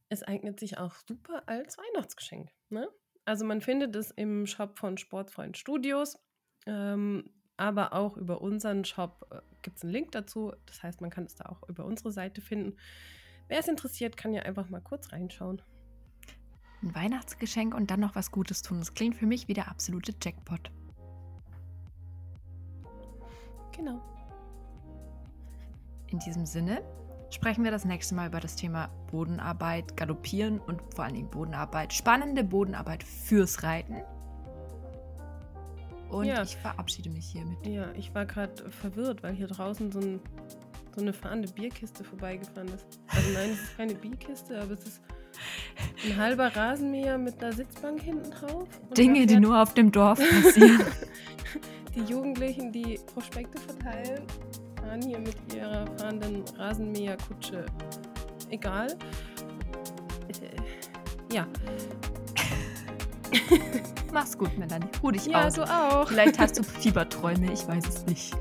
es eignet sich auch super als Weihnachtsgeschenk. Ne? Also man findet es im Shop von Sportfreund Studios, ähm, aber auch über unseren Shop äh, gibt es einen Link dazu. Das heißt, man kann es da auch über unsere Seite finden. Wer es interessiert, kann ja einfach mal kurz reinschauen. Ein Weihnachtsgeschenk und dann noch was Gutes tun. Das klingt für mich wie der absolute Jackpot. Genau. In diesem Sinne sprechen wir das nächste Mal über das Thema Bodenarbeit, Galoppieren und vor allen Dingen Bodenarbeit, spannende Bodenarbeit fürs Reiten. Und Ja. ich verabschiede mich hiermit. Ja, ich war gerade verwirrt, weil hier draußen so, ein, so eine fahrende Bierkiste vorbeigefahren ist. Also nein, es ist keine Bierkiste, aber es ist ein halber Rasenmäher mit einer Sitzbank hinten drauf. Dinge, die nur auf dem Dorf passieren. *laughs* die Jugendlichen, die Prospekte verteilen, fahren hier mit ihrer fahrenden Rasenmäherkutsche. Egal. Äh, ja. *laughs* Mach's gut, Melanie. Ruh dich Ja, aus. du auch. Vielleicht hast du *laughs* Fieberträume, ich weiß es nicht.